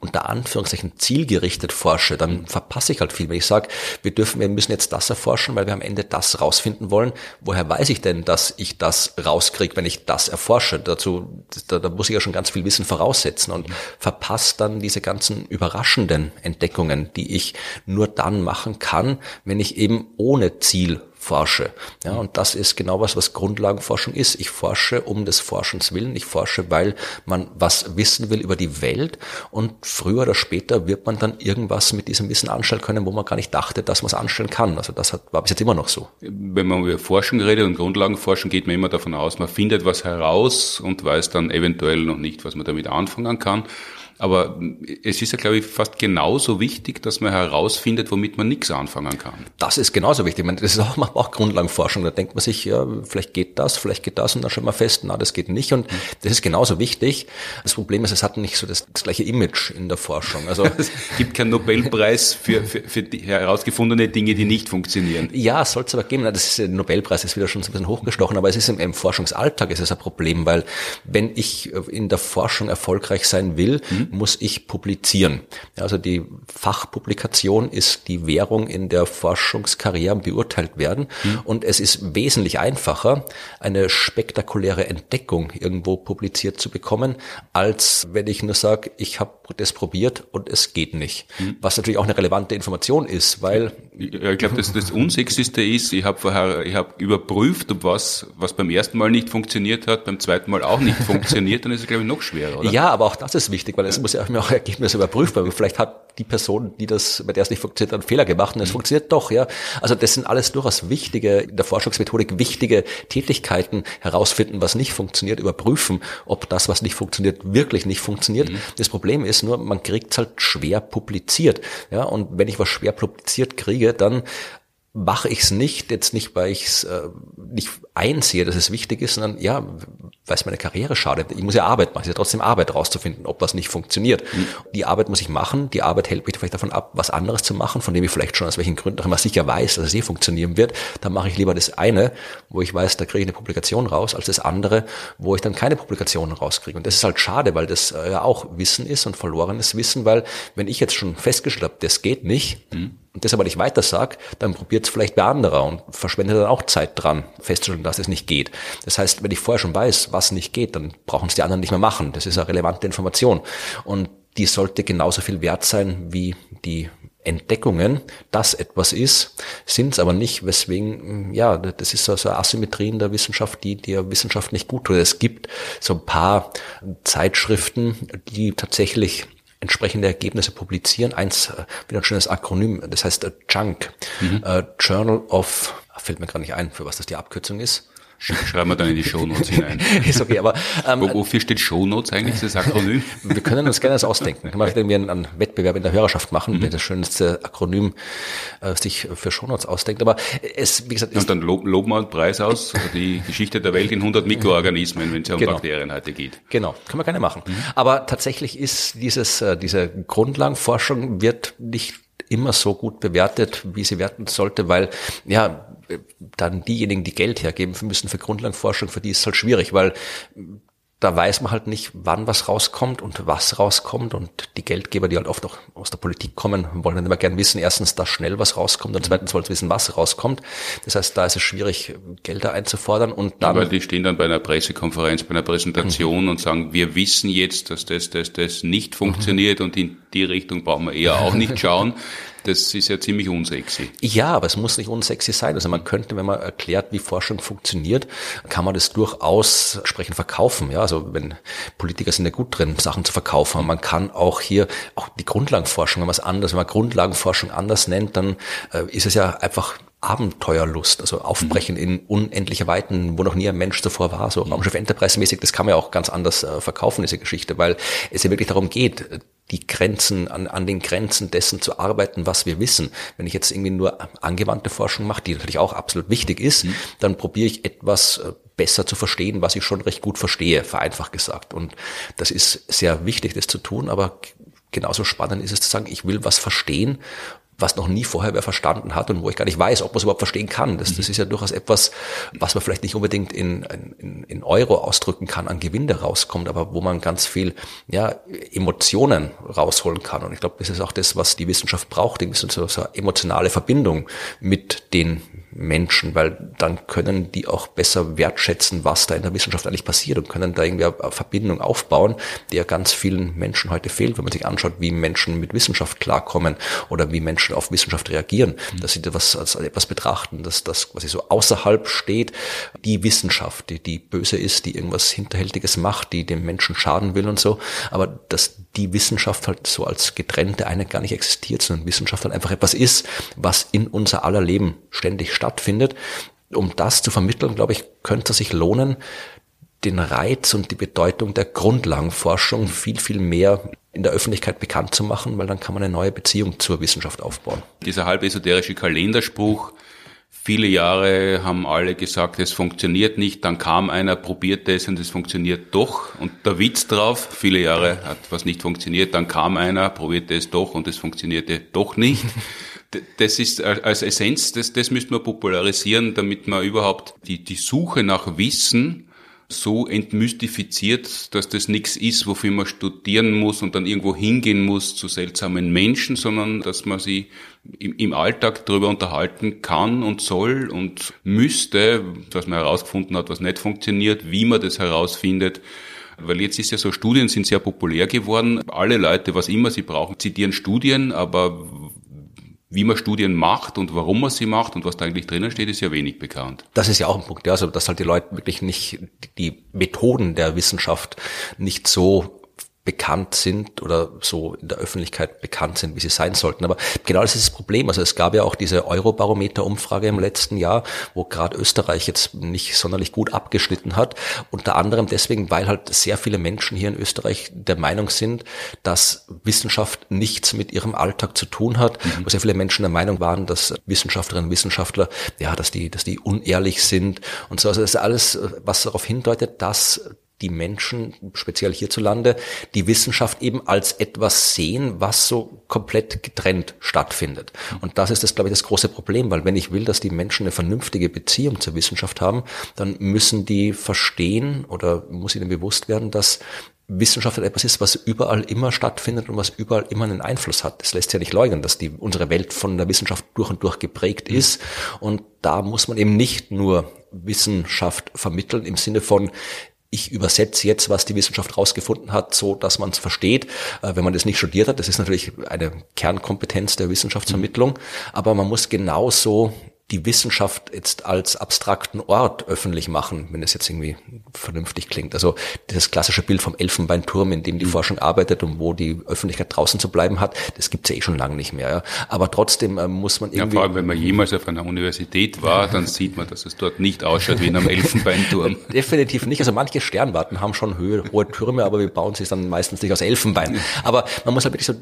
unter Anführungszeichen zielgerichtet forsche, dann verpasse ich halt viel. Wenn ich sage, wir dürfen, wir müssen jetzt das erforschen, weil wir am Ende das rausfinden wollen, woher weiß ich denn, dass ich das rauskriege, wenn ich das erforsche? Dazu, da, da muss ich ja schon ganz viel Wissen voraussetzen und verpasse dann diese ganzen überraschenden Entdeckungen, die ich nur dann machen kann, wenn ich eben ohne Ziel forsche. Ja, und das ist genau was, was Grundlagenforschung ist. Ich forsche um des Forschens willen. Ich forsche, weil man was wissen will über die Welt. Und früher oder später wird man dann irgendwas mit diesem Wissen anstellen können, wo man gar nicht dachte, dass man es anstellen kann. Also das hat, war bis jetzt immer noch so. Wenn man über Forschung redet und Grundlagenforschung, geht man immer davon aus, man findet was heraus und weiß dann eventuell noch nicht, was man damit anfangen kann. Aber es ist ja, glaube ich, fast genauso wichtig, dass man herausfindet, womit man nichts anfangen kann. Das ist genauso wichtig. Ich meine, das ist auch, man auch Grundlagenforschung. Da denkt man sich, ja, vielleicht geht das, vielleicht geht das und dann stellt man fest, na, das geht nicht. Und das ist genauso wichtig. Das Problem ist, es hat nicht so das, das gleiche Image in der Forschung. Also es gibt keinen Nobelpreis für, für, für die herausgefundene Dinge, die nicht funktionieren. Ja, soll es aber geben. Das ist, der Nobelpreis ist wieder schon so ein bisschen hochgestochen, aber es ist im, im Forschungsalltag ist es ein Problem, weil wenn ich in der Forschung erfolgreich sein will, mhm. Muss ich publizieren. Also die Fachpublikation ist die Währung in der Forschungskarriere beurteilt werden mhm. und es ist wesentlich einfacher, eine spektakuläre Entdeckung irgendwo publiziert zu bekommen, als wenn ich nur sage, ich habe das probiert und es geht nicht. Mhm. Was natürlich auch eine relevante Information ist, weil ich glaube, das, das Unsexiste ist, ich habe vorher, ich habe überprüft, ob was, was beim ersten Mal nicht funktioniert hat, beim zweiten Mal auch nicht funktioniert, dann ist es, glaube ich, noch schwerer, oder? Ja, aber auch das ist wichtig, weil es muss ja auch Ergebnis überprüfbar. Vielleicht hat die Person, die das, bei der es nicht funktioniert, einen Fehler gemacht und es mhm. funktioniert doch, ja. Also das sind alles durchaus wichtige, in der Forschungsmethodik wichtige Tätigkeiten, herausfinden, was nicht funktioniert, überprüfen, ob das, was nicht funktioniert, wirklich nicht funktioniert. Mhm. Das Problem ist nur, man kriegt es halt schwer publiziert, ja. Und wenn ich was schwer publiziert kriege, dann mache ich es nicht, jetzt nicht, weil ich es äh, nicht einsehe, dass es wichtig ist, sondern ja, weil es meine Karriere schadet. Ich muss ja Arbeit machen, es ist ja trotzdem Arbeit rauszufinden, ob was nicht funktioniert. Mhm. Die Arbeit muss ich machen, die Arbeit hält mich vielleicht davon ab, was anderes zu machen, von dem ich vielleicht schon aus welchen Gründen auch immer sicher weiß, dass es eh funktionieren wird. Dann mache ich lieber das eine, wo ich weiß, da kriege ich eine Publikation raus, als das andere, wo ich dann keine Publikation rauskriege. Und das ist halt schade, weil das äh, ja auch Wissen ist und verlorenes Wissen, weil wenn ich jetzt schon festgestellt habe, das geht nicht, mhm und das aber nicht weiter sag, dann probiert es vielleicht bei anderer und verschwendet dann auch Zeit dran, festzustellen, dass es nicht geht. Das heißt, wenn ich vorher schon weiß, was nicht geht, dann brauchen es die anderen nicht mehr machen. Das ist eine relevante Information. Und die sollte genauso viel wert sein wie die Entdeckungen, dass etwas ist, sind es aber nicht, weswegen, ja, das ist so eine Asymmetrie in der Wissenschaft, die der Wissenschaft nicht gut tut. Es gibt so ein paar Zeitschriften, die tatsächlich entsprechende Ergebnisse publizieren. Eins, äh, wieder ein schönes Akronym, das heißt äh, JUNK, mhm. äh, Journal of, fällt mir gerade nicht ein, für was das die Abkürzung ist. Schreiben wir dann in die Shownotes hinein. ist okay, aber ähm, Wo, wofür steht Shownotes eigentlich, das Akronym? Wir können uns gerne das ausdenken. Können wir einen, einen Wettbewerb in der Hörerschaft machen, mhm. wer das schönste Akronym äh, sich für Shownotes ausdenkt. Aber es, wie gesagt, und dann loben lob wir einen Preis aus, die Geschichte der Welt in 100 Mikroorganismen, wenn es ja um genau. Bakterien heute geht. Genau, können wir gerne machen. Mhm. Aber tatsächlich ist dieses, äh, diese Grundlagenforschung wird nicht immer so gut bewertet, wie sie werden sollte, weil ja dann diejenigen, die Geld hergeben müssen für Grundlagenforschung, für die ist es halt schwierig, weil da weiß man halt nicht, wann was rauskommt und was rauskommt. Und die Geldgeber, die halt oft auch aus der Politik kommen, wollen dann immer gern wissen, erstens, dass schnell was rauskommt und zweitens wollen sie wissen, was rauskommt. Das heißt, da ist es schwierig, Gelder einzufordern und dann. Aber die stehen dann bei einer Pressekonferenz, bei einer Präsentation mhm. und sagen, wir wissen jetzt, dass das, das, das nicht funktioniert mhm. und in die Richtung brauchen wir eher auch nicht schauen. Das ist ja ziemlich unsexy. Ja, aber es muss nicht unsexy sein. Also man könnte, wenn man erklärt, wie Forschung funktioniert, kann man das durchaus entsprechend verkaufen. Ja, also wenn Politiker sind ja gut drin, Sachen zu verkaufen. Man kann auch hier, auch die Grundlagenforschung, wenn man es anders, wenn man Grundlagenforschung anders nennt, dann äh, ist es ja einfach Abenteuerlust, also Aufbrechen mhm. in unendliche Weiten, wo noch nie ein Mensch zuvor war, so Raumschiff Enterprise mäßig, das kann man ja auch ganz anders äh, verkaufen, diese Geschichte, weil es ja wirklich darum geht, die Grenzen, an, an den Grenzen dessen zu arbeiten, was wir wissen. Wenn ich jetzt irgendwie nur angewandte Forschung mache, die natürlich auch absolut wichtig ist, mhm. dann probiere ich etwas äh, besser zu verstehen, was ich schon recht gut verstehe, vereinfacht gesagt. Und das ist sehr wichtig, das zu tun, aber genauso spannend ist es zu sagen, ich will was verstehen was noch nie vorher wer verstanden hat und wo ich gar nicht weiß, ob man es überhaupt verstehen kann. Das, das ist ja durchaus etwas, was man vielleicht nicht unbedingt in, in, in Euro ausdrücken kann, an Gewinde rauskommt, aber wo man ganz viel ja, Emotionen rausholen kann. Und ich glaube, das ist auch das, was die Wissenschaft braucht, so, so eine emotionale Verbindung mit den Menschen, weil dann können die auch besser wertschätzen, was da in der Wissenschaft eigentlich passiert und können da irgendwie eine Verbindung aufbauen, die ja ganz vielen Menschen heute fehlt, wenn man sich anschaut, wie Menschen mit Wissenschaft klarkommen oder wie Menschen auf Wissenschaft reagieren, mhm. dass sie das als etwas betrachten, dass das quasi so außerhalb steht, die Wissenschaft, die, die böse ist, die irgendwas Hinterhältiges macht, die dem Menschen schaden will und so, aber dass die Wissenschaft halt so als getrennte eine gar nicht existiert, sondern Wissenschaft halt einfach etwas ist, was in unser aller Leben ständig stattfindet. Um das zu vermitteln, glaube ich, könnte es sich lohnen, den Reiz und die Bedeutung der Grundlagenforschung viel, viel mehr in der Öffentlichkeit bekannt zu machen, weil dann kann man eine neue Beziehung zur Wissenschaft aufbauen. Dieser halb esoterische Kalenderspruch, viele Jahre haben alle gesagt, es funktioniert nicht, dann kam einer, probiert es und es funktioniert doch. Und der Witz drauf, viele Jahre hat was nicht funktioniert, dann kam einer, probierte es doch und es funktionierte doch nicht. Das ist als Essenz, das, das müsste man popularisieren, damit man überhaupt die, die Suche nach Wissen so entmystifiziert, dass das nichts ist, wofür man studieren muss und dann irgendwo hingehen muss zu seltsamen Menschen, sondern dass man sie im, Alltag darüber unterhalten kann und soll und müsste, dass man herausgefunden hat, was nicht funktioniert, wie man das herausfindet. Weil jetzt ist ja so, Studien sind sehr populär geworden. Alle Leute, was immer sie brauchen, zitieren Studien, aber wie man Studien macht und warum man sie macht und was da eigentlich drinnen steht, ist ja wenig bekannt. Das ist ja auch ein Punkt, ja, also dass halt die Leute wirklich nicht die Methoden der Wissenschaft nicht so bekannt sind oder so in der Öffentlichkeit bekannt sind, wie sie sein sollten. Aber genau das ist das Problem. Also es gab ja auch diese Eurobarometer-Umfrage im letzten Jahr, wo gerade Österreich jetzt nicht sonderlich gut abgeschnitten hat. Unter anderem deswegen, weil halt sehr viele Menschen hier in Österreich der Meinung sind, dass Wissenschaft nichts mit ihrem Alltag zu tun hat. Mhm. Wo sehr viele Menschen der Meinung waren, dass Wissenschaftlerinnen und Wissenschaftler, ja, dass die, dass die unehrlich sind und so. Also das ist alles, was darauf hindeutet, dass die Menschen, speziell hierzulande, die Wissenschaft eben als etwas sehen, was so komplett getrennt stattfindet. Und das ist das, glaube ich, das große Problem, weil wenn ich will, dass die Menschen eine vernünftige Beziehung zur Wissenschaft haben, dann müssen die verstehen oder muss ihnen bewusst werden, dass Wissenschaft etwas ist, was überall immer stattfindet und was überall immer einen Einfluss hat. Das lässt ja nicht leugnen, dass die, unsere Welt von der Wissenschaft durch und durch geprägt mhm. ist. Und da muss man eben nicht nur Wissenschaft vermitteln im Sinne von, ich übersetze jetzt, was die Wissenschaft rausgefunden hat, so dass man es versteht. Äh, wenn man das nicht studiert hat, das ist natürlich eine Kernkompetenz der Wissenschaftsvermittlung, aber man muss genauso die Wissenschaft jetzt als abstrakten Ort öffentlich machen, wenn es jetzt irgendwie vernünftig klingt. Also dieses klassische Bild vom Elfenbeinturm, in dem die mhm. Forschung arbeitet und wo die Öffentlichkeit draußen zu bleiben hat, das gibt's ja eh schon lange nicht mehr. Ja. Aber trotzdem äh, muss man irgendwie... Ja, vor allem, wenn man jemals auf einer Universität war, dann sieht man, dass es dort nicht ausschaut wie in einem Elfenbeinturm. Definitiv nicht. Also manche Sternwarten haben schon Höhe, hohe Türme, aber wir bauen sie dann meistens nicht aus Elfenbein. Aber man muss halt wirklich so,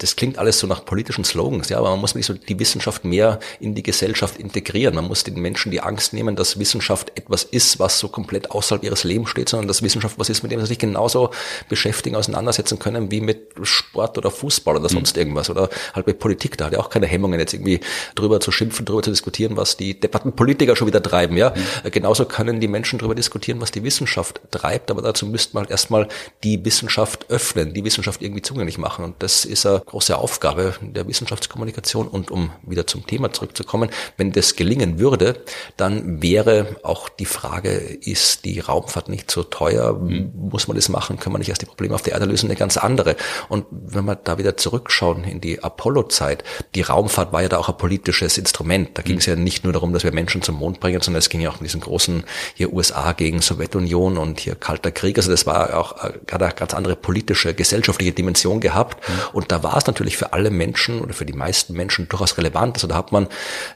das klingt alles so nach politischen Slogans, ja, aber man muss wirklich so die Wissenschaft mehr in die Gesellschaft Wissenschaft integrieren. Man muss den Menschen die Angst nehmen, dass Wissenschaft etwas ist, was so komplett außerhalb ihres Lebens steht, sondern dass Wissenschaft was ist, mit dem sie sich genauso beschäftigen, auseinandersetzen können wie mit Sport oder Fußball oder sonst mhm. irgendwas oder halt mit Politik. Da hat er auch keine Hemmungen, jetzt irgendwie drüber zu schimpfen, drüber zu diskutieren, was die Debattenpolitiker schon wieder treiben. Ja, mhm. genauso können die Menschen drüber diskutieren, was die Wissenschaft treibt, aber dazu müsste man halt erstmal die Wissenschaft öffnen, die Wissenschaft irgendwie zugänglich machen. Und das ist eine große Aufgabe der Wissenschaftskommunikation. Und um wieder zum Thema zurückzukommen, wenn das gelingen würde, dann wäre auch die Frage, ist die Raumfahrt nicht so teuer? Mhm. Muss man das machen? Kann man nicht erst die Probleme auf der Erde lösen? Eine ganz andere. Und wenn wir da wieder zurückschauen in die Apollo-Zeit, die Raumfahrt war ja da auch ein politisches Instrument. Da ging es mhm. ja nicht nur darum, dass wir Menschen zum Mond bringen, sondern es ging ja auch um diesen großen hier USA gegen Sowjetunion und hier Kalter Krieg. Also das war auch gerade eine ganz andere politische, gesellschaftliche Dimension gehabt. Mhm. Und da war es natürlich für alle Menschen oder für die meisten Menschen durchaus relevant. Also da hat man,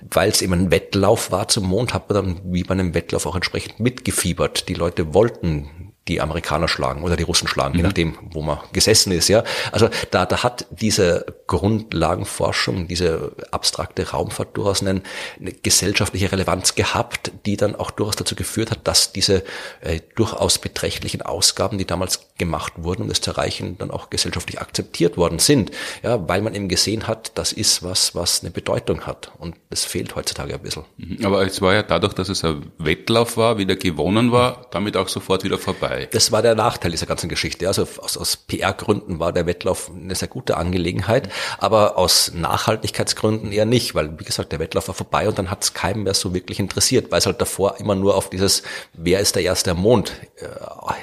weil es eben ein Wettlauf war zum Mond, hat man dann wie bei einem Wettlauf auch entsprechend mitgefiebert. Die Leute wollten die Amerikaner schlagen oder die Russen schlagen, mhm. je nachdem, wo man gesessen ist, ja. Also da, da hat diese Grundlagenforschung, diese abstrakte Raumfahrt durchaus eine, eine gesellschaftliche Relevanz gehabt, die dann auch durchaus dazu geführt hat, dass diese äh, durchaus beträchtlichen Ausgaben, die damals gemacht wurden, um das zu erreichen, dann auch gesellschaftlich akzeptiert worden sind, ja, weil man eben gesehen hat, das ist was, was eine Bedeutung hat und das fehlt heutzutage ein bisschen. Mhm. Aber es war ja dadurch, dass es ein Wettlauf war, wieder gewonnen war, damit auch sofort wieder vorbei dabei. Das war der Nachteil dieser ganzen Geschichte. Also aus, aus PR-Gründen war der Wettlauf eine sehr gute Angelegenheit, aber aus Nachhaltigkeitsgründen eher nicht, weil, wie gesagt, der Wettlauf war vorbei und dann hat es keinem mehr so wirklich interessiert, weil es halt davor immer nur auf dieses, wer ist der erste am Mond äh,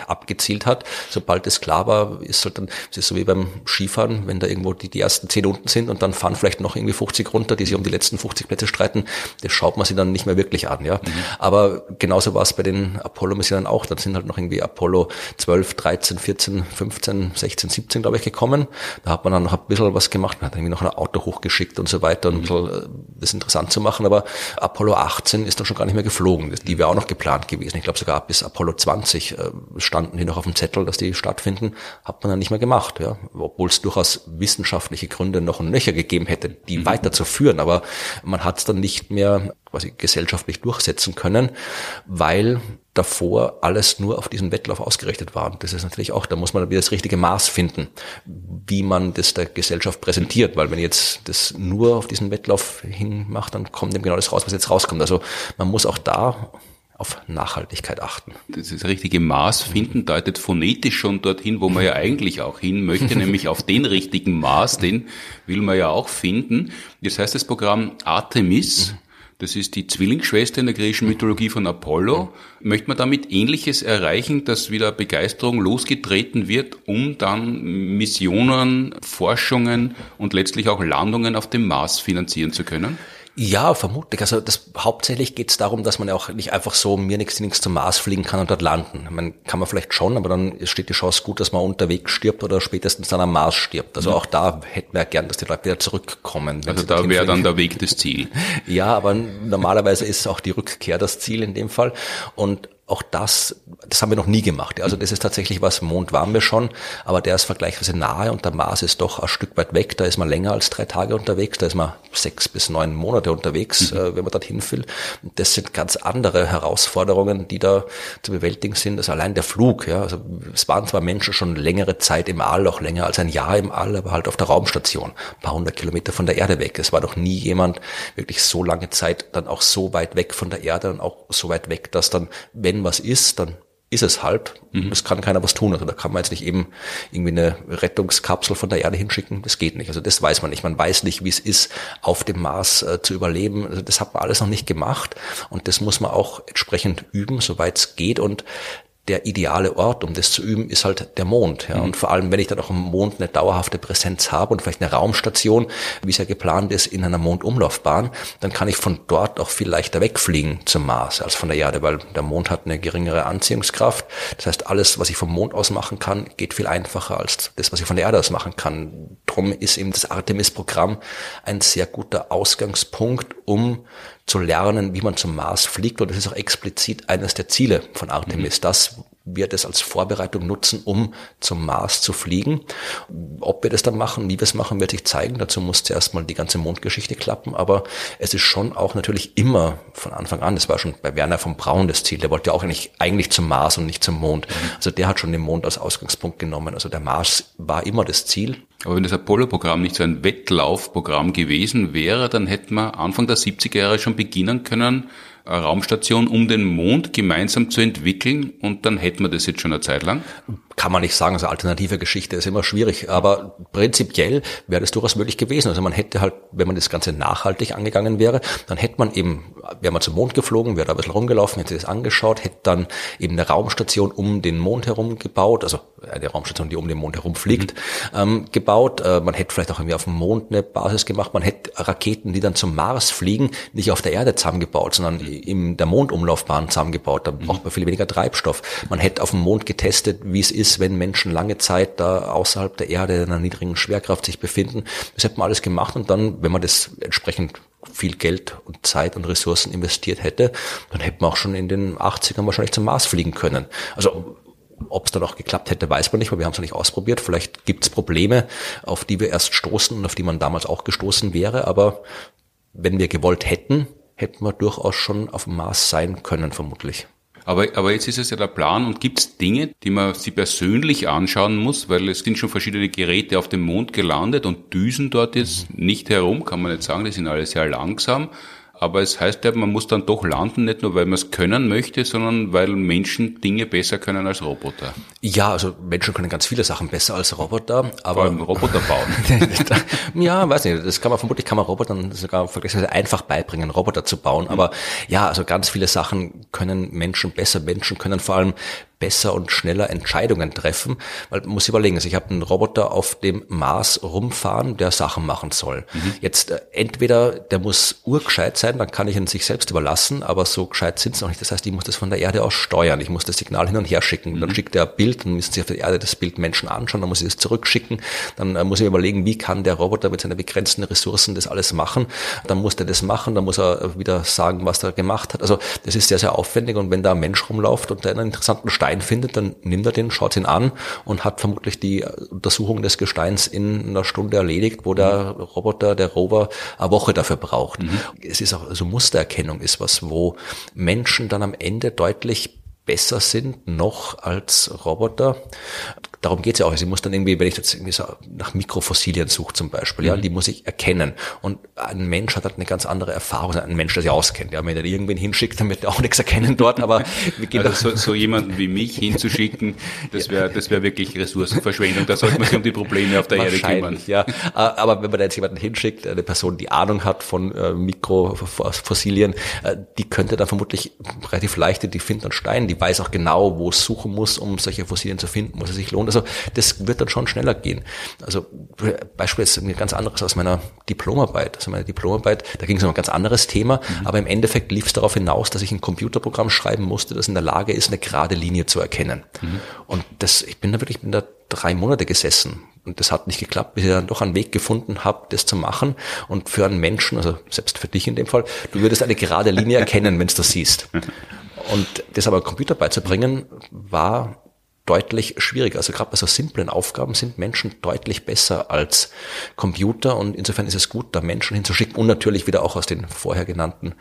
abgezielt hat. Sobald es klar war, ist halt dann, es ist so wie beim Skifahren, wenn da irgendwo die, die ersten zehn unten sind und dann fahren vielleicht noch irgendwie 50 runter, die sich um die letzten 50 Plätze streiten, das schaut man sich dann nicht mehr wirklich an, ja. Mhm. Aber genauso war es bei den Apollo-Missionen auch. Dann sind halt noch irgendwie Apollo Apollo 12, 13, 14, 15, 16, 17, glaube ich, gekommen. Da hat man dann noch ein bisschen was gemacht, man hat irgendwie noch ein Auto hochgeschickt und so weiter, um ein bisschen äh, das interessant zu machen. Aber Apollo 18 ist dann schon gar nicht mehr geflogen. Die wäre auch noch geplant gewesen. Ich glaube sogar bis Apollo 20 äh, standen die noch auf dem Zettel, dass die stattfinden. Hat man dann nicht mehr gemacht, ja. Obwohl es durchaus wissenschaftliche Gründe noch ein Nöcher gegeben hätte, die mhm. weiterzuführen. Aber man hat es dann nicht mehr quasi gesellschaftlich durchsetzen können, weil davor alles nur auf diesen Wettlauf ausgerichtet war. Und das ist natürlich auch, da muss man wieder das richtige Maß finden, wie man das der Gesellschaft präsentiert, weil wenn jetzt das nur auf diesen Wettlauf hin macht, dann kommt eben genau das raus, was jetzt rauskommt. Also man muss auch da auf Nachhaltigkeit achten. Das, das richtige Maß finden deutet phonetisch schon dorthin, wo man ja eigentlich auch hin möchte, nämlich auf den richtigen Maß, den will man ja auch finden. Das heißt, das Programm Artemis, das ist die Zwillingsschwester in der griechischen Mythologie von Apollo. Möchte man damit Ähnliches erreichen, dass wieder Begeisterung losgetreten wird, um dann Missionen, Forschungen und letztlich auch Landungen auf dem Mars finanzieren zu können? Ja, vermutlich. Also das hauptsächlich geht es darum, dass man ja auch nicht einfach so mir nichts, nichts zum Mars fliegen kann und dort landen. Man kann man vielleicht schon, aber dann steht die Chance gut, dass man unterwegs stirbt oder spätestens dann am Mars stirbt. Also mhm. auch da hätten wir ja gern, dass die Leute wieder zurückkommen. Also da wäre dann der Weg das Ziel. ja, aber normalerweise ist auch die Rückkehr das Ziel in dem Fall. Und auch das, das haben wir noch nie gemacht. Also das ist tatsächlich was, Mond waren wir schon, aber der ist vergleichsweise nahe und der Mars ist doch ein Stück weit weg. Da ist man länger als drei Tage unterwegs, da ist man sechs bis neun Monate unterwegs, mhm. äh, wenn man dorthin will. Das sind ganz andere Herausforderungen, die da zu bewältigen sind. Also allein der Flug, ja. Also es waren zwar Menschen schon längere Zeit im All, auch länger als ein Jahr im All, aber halt auf der Raumstation, ein paar hundert Kilometer von der Erde weg. Es war doch nie jemand wirklich so lange Zeit dann auch so weit weg von der Erde und auch so weit weg, dass dann, wenn was ist, dann ist es halt. Mhm. Es kann keiner was tun. Also da kann man jetzt nicht eben irgendwie eine Rettungskapsel von der Erde hinschicken. Das geht nicht. Also das weiß man nicht. Man weiß nicht, wie es ist, auf dem Mars äh, zu überleben. Also das hat man alles noch nicht gemacht. Und das muss man auch entsprechend üben, soweit es geht. Und der ideale Ort, um das zu üben, ist halt der Mond. Ja. Mhm. Und vor allem, wenn ich dann auch am Mond eine dauerhafte Präsenz habe und vielleicht eine Raumstation, wie es ja geplant ist, in einer Mondumlaufbahn, dann kann ich von dort auch viel leichter wegfliegen zum Mars als von der Erde, weil der Mond hat eine geringere Anziehungskraft. Das heißt, alles, was ich vom Mond aus machen kann, geht viel einfacher als das, was ich von der Erde aus machen kann. Drum ist eben das Artemis-Programm ein sehr guter Ausgangspunkt, um zu lernen, wie man zum Mars fliegt. Und das ist auch explizit eines der Ziele von Artemis, mhm. das wir das als Vorbereitung nutzen, um zum Mars zu fliegen. Ob wir das dann machen, wie wir es machen, wird sich zeigen. Dazu muss zuerst mal die ganze Mondgeschichte klappen. Aber es ist schon auch natürlich immer von Anfang an, das war schon bei Werner von Braun das Ziel, der wollte ja auch eigentlich, eigentlich zum Mars und nicht zum Mond. Mhm. Also der hat schon den Mond als Ausgangspunkt genommen. Also der Mars war immer das Ziel. Aber wenn das Apollo-Programm nicht so ein Wettlaufprogramm gewesen wäre, dann hätten wir Anfang der 70er Jahre schon beginnen können, Raumstation um den Mond gemeinsam zu entwickeln und dann hätten wir das jetzt schon eine Zeit lang? Kann man nicht sagen, also alternative Geschichte ist immer schwierig, aber prinzipiell wäre das durchaus möglich gewesen. Also man hätte halt, wenn man das Ganze nachhaltig angegangen wäre, dann hätte man eben, wäre man zum Mond geflogen, wäre da ein bisschen rumgelaufen, hätte das angeschaut, hätte dann eben eine Raumstation um den Mond herum gebaut, also eine Raumstation, die um den Mond herum fliegt, mhm. ähm, gebaut. Äh, man hätte vielleicht auch irgendwie auf dem Mond eine Basis gemacht, man hätte Raketen, die dann zum Mars fliegen, nicht auf der Erde zusammengebaut, sondern in der Mondumlaufbahn zusammengebaut. Da braucht man viel weniger Treibstoff. Man hätte auf dem Mond getestet, wie es ist, ist, wenn Menschen lange Zeit da außerhalb der Erde in einer niedrigen Schwerkraft sich befinden. Das hätte man alles gemacht und dann, wenn man das entsprechend viel Geld und Zeit und Ressourcen investiert hätte, dann hätte man auch schon in den 80ern wahrscheinlich zum Mars fliegen können. Also ob es dann auch geklappt hätte, weiß man nicht, weil wir haben es noch nicht ausprobiert. Vielleicht gibt es Probleme, auf die wir erst stoßen und auf die man damals auch gestoßen wäre. Aber wenn wir gewollt hätten, hätten wir durchaus schon auf dem Mars sein können, vermutlich. Aber, aber jetzt ist es ja der Plan und gibt es Dinge, die man sich persönlich anschauen muss, weil es sind schon verschiedene Geräte auf dem Mond gelandet und düsen dort jetzt nicht herum, kann man nicht sagen, die sind alle sehr langsam. Aber es heißt ja, man muss dann doch landen, nicht nur weil man es können möchte, sondern weil Menschen Dinge besser können als Roboter. Ja, also Menschen können ganz viele Sachen besser als Roboter, aber Vor allem Roboter bauen. ja, weiß nicht, das kann man vermutlich kann man Robotern sogar vergleichsweise einfach beibringen, Roboter zu bauen. Aber ja, also ganz viele Sachen können Menschen besser. Menschen können vor allem besser und schneller Entscheidungen treffen, weil man muss überlegen, also ich habe einen Roboter auf dem Mars rumfahren, der Sachen machen soll. Mhm. Jetzt äh, entweder der muss urgescheit sein, dann kann ich ihn sich selbst überlassen, aber so gescheit sind es noch nicht. Das heißt, ich muss das von der Erde aus steuern. Ich muss das Signal hin und her schicken. Mhm. Dann schickt er ein Bild, dann müssen sie auf der Erde das Bild Menschen anschauen, dann muss ich das zurückschicken. Dann äh, muss ich überlegen, wie kann der Roboter mit seinen begrenzten Ressourcen das alles machen. Dann muss der das machen, dann muss er wieder sagen, was er gemacht hat. Also das ist sehr, sehr aufwendig und wenn da ein Mensch rumläuft und der einen interessanten Stein findet, dann nimmt er den, schaut ihn an und hat vermutlich die Untersuchung des Gesteins in einer Stunde erledigt, wo der Roboter, der Rover eine Woche dafür braucht. Mhm. Es ist auch, also Mustererkennung ist was, wo Menschen dann am Ende deutlich besser sind noch als Roboter darum geht's ja auch. Sie muss dann irgendwie, wenn ich jetzt irgendwie so nach Mikrofossilien suche zum Beispiel, ja, mhm. die muss ich erkennen. Und ein Mensch hat halt eine ganz andere Erfahrung, ein Mensch, der sich auskennt. Ja, wenn er irgendwen hinschickt, dann wird er auch nichts erkennen dort, aber wir gehen also so, so jemanden wie mich hinzuschicken, das wäre das wäre wirklich Ressourcenverschwendung. Da sollte man sich um die Probleme auf der Erde kümmern. Ja, aber wenn man da jetzt jemanden hinschickt, eine Person, die Ahnung hat von äh, Mikrofossilien, äh, die könnte dann vermutlich relativ leicht, die findet einen Stein, die weiß auch genau, wo es suchen muss, um solche Fossilien zu finden, wo es sich lohnt. Also das wird dann schon schneller gehen. Also Beispiel ist ein ganz anderes aus meiner Diplomarbeit. Also meine Diplomarbeit, da ging es um ein ganz anderes Thema, mhm. aber im Endeffekt lief es darauf hinaus, dass ich ein Computerprogramm schreiben musste, das in der Lage ist, eine gerade Linie zu erkennen. Mhm. Und das, ich bin da wirklich, bin da drei Monate gesessen und das hat nicht geklappt, bis ich dann doch einen Weg gefunden habe, das zu machen. Und für einen Menschen, also selbst für dich in dem Fall, du würdest eine gerade Linie erkennen, wenn du das siehst. Und das aber Computer beizubringen, war deutlich schwieriger. Also gerade bei so simplen Aufgaben sind Menschen deutlich besser als Computer und insofern ist es gut, da Menschen hinzuschicken und natürlich wieder auch aus den vorher genannten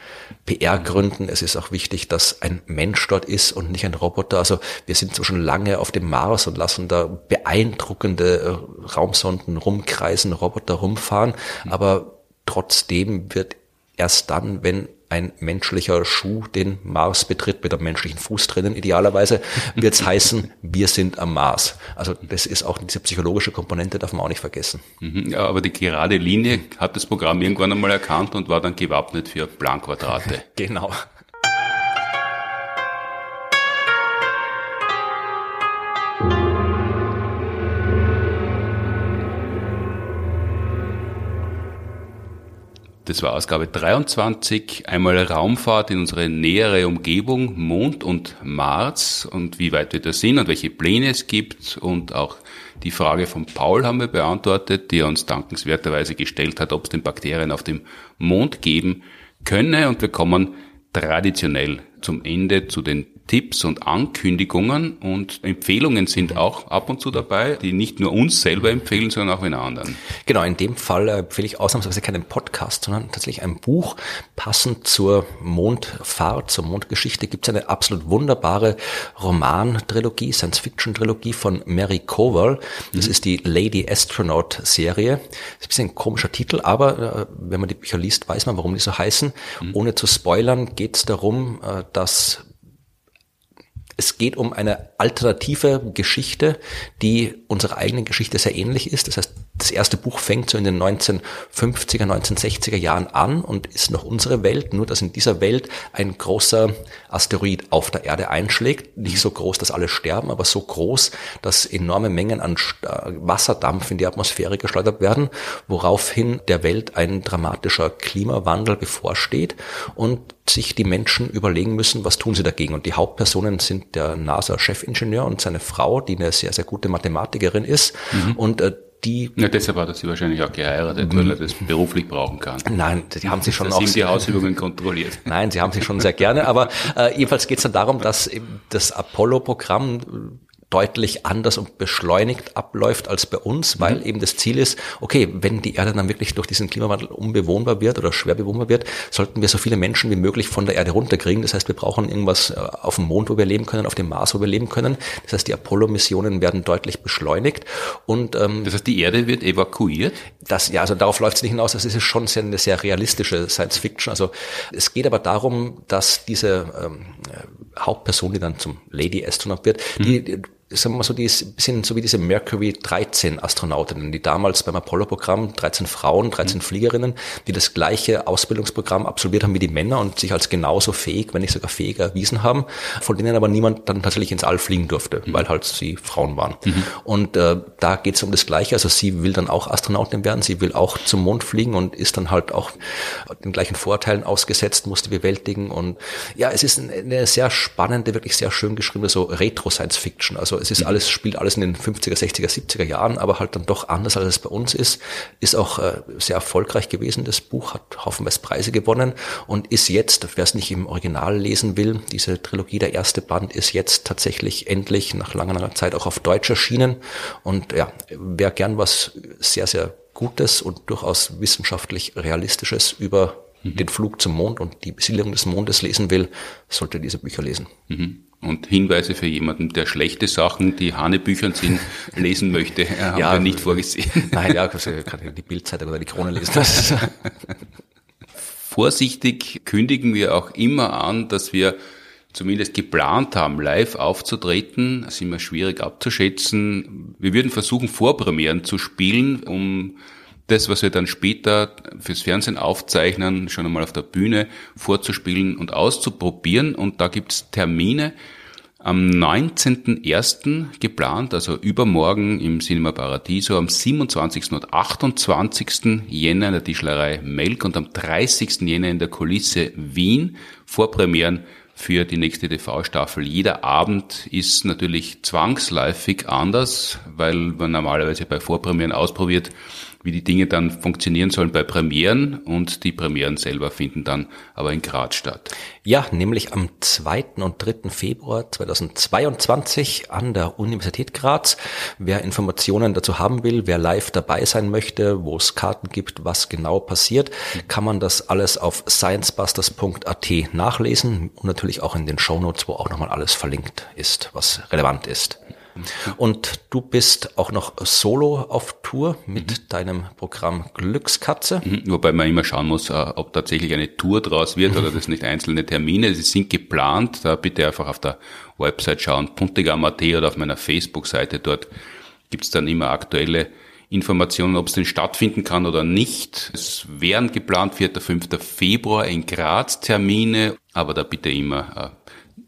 PR-Gründen. Es ist auch wichtig, dass ein Mensch dort ist und nicht ein Roboter. Also wir sind so schon lange auf dem Mars und lassen da beeindruckende äh, Raumsonden rumkreisen, Roboter rumfahren, aber trotzdem wird erst dann, wenn ein menschlicher Schuh den Mars betritt, mit einem menschlichen Fuß drinnen idealerweise, wird es heißen, wir sind am Mars. Also das ist auch diese psychologische Komponente, darf man auch nicht vergessen. Mhm, ja, aber die gerade Linie hat das Programm irgendwann einmal erkannt und war dann gewappnet für Planquadrate. genau. Das war Ausgabe 23, einmal Raumfahrt in unsere nähere Umgebung, Mond und Mars. Und wie weit wir da sind und welche Pläne es gibt. Und auch die Frage von Paul haben wir beantwortet, die er uns dankenswerterweise gestellt hat, ob es den Bakterien auf dem Mond geben könne. Und wir kommen traditionell zum Ende zu den Tipps und Ankündigungen und Empfehlungen sind auch ab und zu dabei, die nicht nur uns selber empfehlen, sondern auch in anderen. Genau, in dem Fall äh, empfehle ich ausnahmsweise keinen Podcast, sondern tatsächlich ein Buch. Passend zur Mondfahrt, zur Mondgeschichte gibt es eine absolut wunderbare Roman-Trilogie, Science-Fiction-Trilogie von Mary Cowell. Das mhm. ist die Lady Astronaut-Serie. Ist ein bisschen ein komischer Titel, aber äh, wenn man die Bücher liest, weiß man, warum die so heißen. Mhm. Ohne zu spoilern geht es darum, äh, dass es geht um eine alternative Geschichte, die unserer eigenen Geschichte sehr ähnlich ist. Das heißt, das erste Buch fängt so in den 1950er, 1960er Jahren an und ist noch unsere Welt, nur dass in dieser Welt ein großer Asteroid auf der Erde einschlägt. Nicht so groß, dass alle sterben, aber so groß, dass enorme Mengen an Wasserdampf in die Atmosphäre geschleudert werden, woraufhin der Welt ein dramatischer Klimawandel bevorsteht und sich die Menschen überlegen müssen, was tun sie dagegen. Und die Hauptpersonen sind der NASA-Chefingenieur und seine Frau, die eine sehr, sehr gute Mathematikerin ist. Mhm. Und äh, die. Ja, deshalb hat er sie wahrscheinlich auch geheiratet, weil er das beruflich brauchen kann. Nein, die haben sie schon das auch. Sind die Hausübungen kontrolliert? Nein, sie haben sie schon sehr gerne, aber äh, jedenfalls geht es dann darum, dass das Apollo-Programm deutlich anders und beschleunigt abläuft als bei uns, weil mhm. eben das Ziel ist, okay, wenn die Erde dann wirklich durch diesen Klimawandel unbewohnbar wird oder schwer bewohnbar wird, sollten wir so viele Menschen wie möglich von der Erde runterkriegen. Das heißt, wir brauchen irgendwas äh, auf dem Mond, wo wir leben können, auf dem Mars, wo wir leben können. Das heißt, die Apollo-Missionen werden deutlich beschleunigt und ähm, das heißt, die Erde wird evakuiert. Das ja, also darauf läuft es nicht hinaus. Das ist schon sehr, eine sehr realistische Science-Fiction. Also es geht aber darum, dass diese ähm, Hauptperson, die dann zum Lady Astronaut wird, mhm. die sagen wir mal so, die bisschen so wie diese Mercury 13 Astronautinnen, die damals beim Apollo-Programm 13 Frauen, 13 mhm. Fliegerinnen, die das gleiche Ausbildungsprogramm absolviert haben wie die Männer und sich als genauso fähig, wenn nicht sogar fähiger erwiesen haben, von denen aber niemand dann tatsächlich ins All fliegen durfte, mhm. weil halt sie Frauen waren. Mhm. Und äh, da geht es um das Gleiche. Also sie will dann auch Astronautin werden, sie will auch zum Mond fliegen und ist dann halt auch den gleichen Vorteilen ausgesetzt, musste bewältigen. Und ja, es ist eine sehr spannende, wirklich sehr schön geschriebene, so Retro-Science-Fiction. Also es ist alles, spielt alles in den 50er, 60er, 70er Jahren, aber halt dann doch anders, als es bei uns ist. Ist auch äh, sehr erfolgreich gewesen. Das Buch hat haufenweise Preise gewonnen und ist jetzt, wer es nicht im Original lesen will, diese Trilogie, der erste Band ist jetzt tatsächlich endlich nach langer, langer Zeit auch auf Deutsch erschienen. Und ja, wer gern was sehr, sehr Gutes und durchaus wissenschaftlich Realistisches über mhm. den Flug zum Mond und die Besiedelung des Mondes lesen will, sollte diese Bücher lesen. Mhm. Und Hinweise für jemanden, der schlechte Sachen, die Hanebüchern sind, lesen möchte, haben ja, wir nicht vorgesehen. Nein, ja, also die Bildzeitung oder die Krone lesen. Vorsichtig kündigen wir auch immer an, dass wir zumindest geplant haben, live aufzutreten. Das ist immer schwierig abzuschätzen. Wir würden versuchen, Vorpremieren zu spielen, um das, was wir dann später fürs Fernsehen aufzeichnen, schon einmal auf der Bühne vorzuspielen und auszuprobieren. Und da gibt's Termine am 19.01. geplant, also übermorgen im Cinema Paradiso, am 27. und 28. Jänner in der Tischlerei Melk und am 30. Jänner in der Kulisse Wien. Vorpremieren für die nächste TV-Staffel. Jeder Abend ist natürlich zwangsläufig anders, weil man normalerweise bei Vorpremieren ausprobiert, wie die Dinge dann funktionieren sollen bei Premieren und die Premieren selber finden dann aber in Graz statt. Ja, nämlich am 2. und 3. Februar 2022 an der Universität Graz. Wer Informationen dazu haben will, wer live dabei sein möchte, wo es Karten gibt, was genau passiert, kann man das alles auf sciencebusters.at nachlesen und natürlich auch in den Shownotes, wo auch nochmal alles verlinkt ist, was relevant ist. Und du bist auch noch solo auf Tour mit mhm. deinem Programm Glückskatze. Mhm. Wobei man immer schauen muss, äh, ob tatsächlich eine Tour draus wird oder das nicht einzelne Termine. Sie sind geplant. Da bitte einfach auf der Website schauen, puntigam.at oder auf meiner Facebook-Seite. Dort gibt's dann immer aktuelle Informationen, ob es denn stattfinden kann oder nicht. Es wären geplant 4. 5. Februar in Graz Termine, aber da bitte immer äh,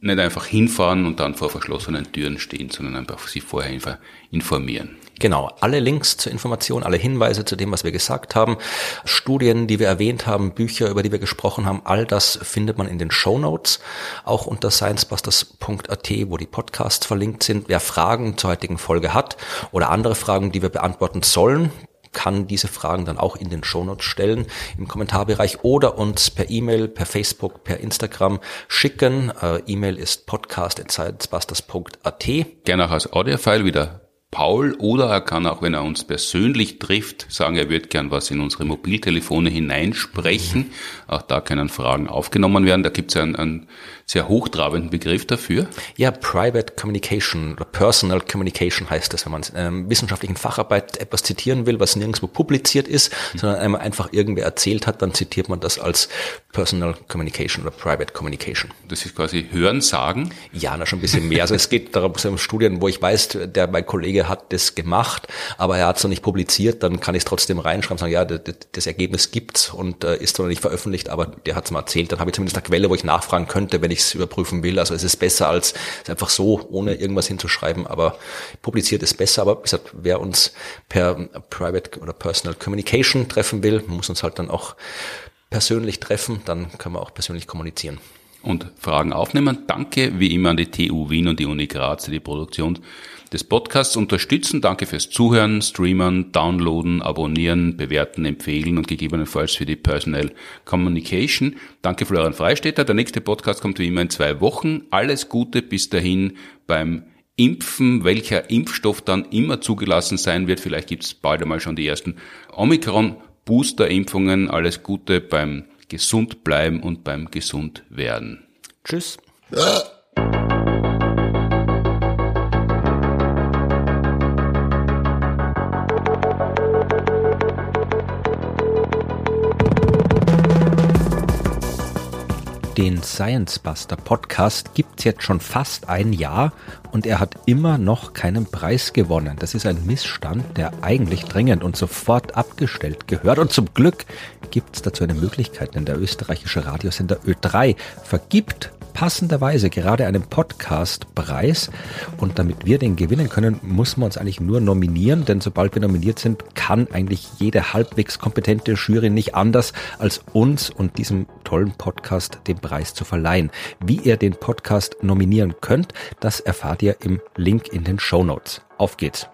nicht einfach hinfahren und dann vor verschlossenen Türen stehen, sondern einfach sich vorher informieren. Genau, alle Links zur Information, alle Hinweise zu dem, was wir gesagt haben, Studien, die wir erwähnt haben, Bücher, über die wir gesprochen haben, all das findet man in den Show Notes, auch unter sciencebusters.at, wo die Podcasts verlinkt sind. Wer Fragen zur heutigen Folge hat oder andere Fragen, die wir beantworten sollen, kann diese Fragen dann auch in den Shownotes stellen im Kommentarbereich oder uns per E-Mail, per Facebook, per Instagram schicken. Äh, E-Mail ist podcast.sciencebusters.at. Gerne auch als Audiofile wieder Paul oder er kann auch, wenn er uns persönlich trifft, sagen, er wird gern was in unsere Mobiltelefone hineinsprechen. Auch da können Fragen aufgenommen werden. Da gibt es einen, einen sehr hochtrabenden Begriff dafür. Ja, Private Communication oder Personal Communication heißt das, wenn man in einer wissenschaftlichen Facharbeit etwas zitieren will, was nirgendwo publiziert ist, mhm. sondern einmal einfach irgendwer erzählt hat, dann zitiert man das als Personal Communication oder Private Communication. Das ist quasi Hören, Sagen? Ja, na schon ein bisschen mehr. Also es geht darum, so Studien, wo ich weiß, der mein Kollege hat das gemacht, aber er hat es noch nicht publiziert, dann kann ich es trotzdem reinschreiben, sagen, ja, das, das Ergebnis gibt's und äh, ist noch nicht veröffentlicht, aber der hat es mal erzählt. Dann habe ich zumindest eine Quelle, wo ich nachfragen könnte, wenn ich es überprüfen will. Also es ist besser als es einfach so, ohne irgendwas hinzuschreiben, aber publiziert ist besser. Aber wie gesagt, wer uns per Private oder Personal Communication treffen will, muss uns halt dann auch persönlich treffen, dann können wir auch persönlich kommunizieren und Fragen aufnehmen. Danke wie immer an die TU Wien und die Uni Graz, die Produktion des Podcasts unterstützen. Danke fürs Zuhören, Streamen, Downloaden, Abonnieren, Bewerten, Empfehlen und gegebenenfalls für die Personal Communication. Danke Florian Freistetter. Der nächste Podcast kommt wie immer in zwei Wochen. Alles Gute bis dahin beim Impfen, welcher Impfstoff dann immer zugelassen sein wird. Vielleicht gibt es bald einmal schon die ersten Omikron-Booster-Impfungen. Alles Gute beim gesund bleiben und beim gesund werden. Tschüss. Den Science Buster Podcast gibt's jetzt schon fast ein Jahr und er hat immer noch keinen Preis gewonnen. Das ist ein Missstand, der eigentlich dringend und sofort abgestellt gehört. Und zum Glück gibt's dazu eine Möglichkeit, denn der österreichische Radiosender Ö3 vergibt passenderweise gerade einen Podcastpreis. Und damit wir den gewinnen können, muss man uns eigentlich nur nominieren, denn sobald wir nominiert sind, kann eigentlich jede halbwegs kompetente Jury nicht anders, als uns und diesem tollen Podcast den Preis zu verleihen. Wie ihr den Podcast nominieren könnt, das erfahrt ihr im Link in den Show Notes. Auf geht's!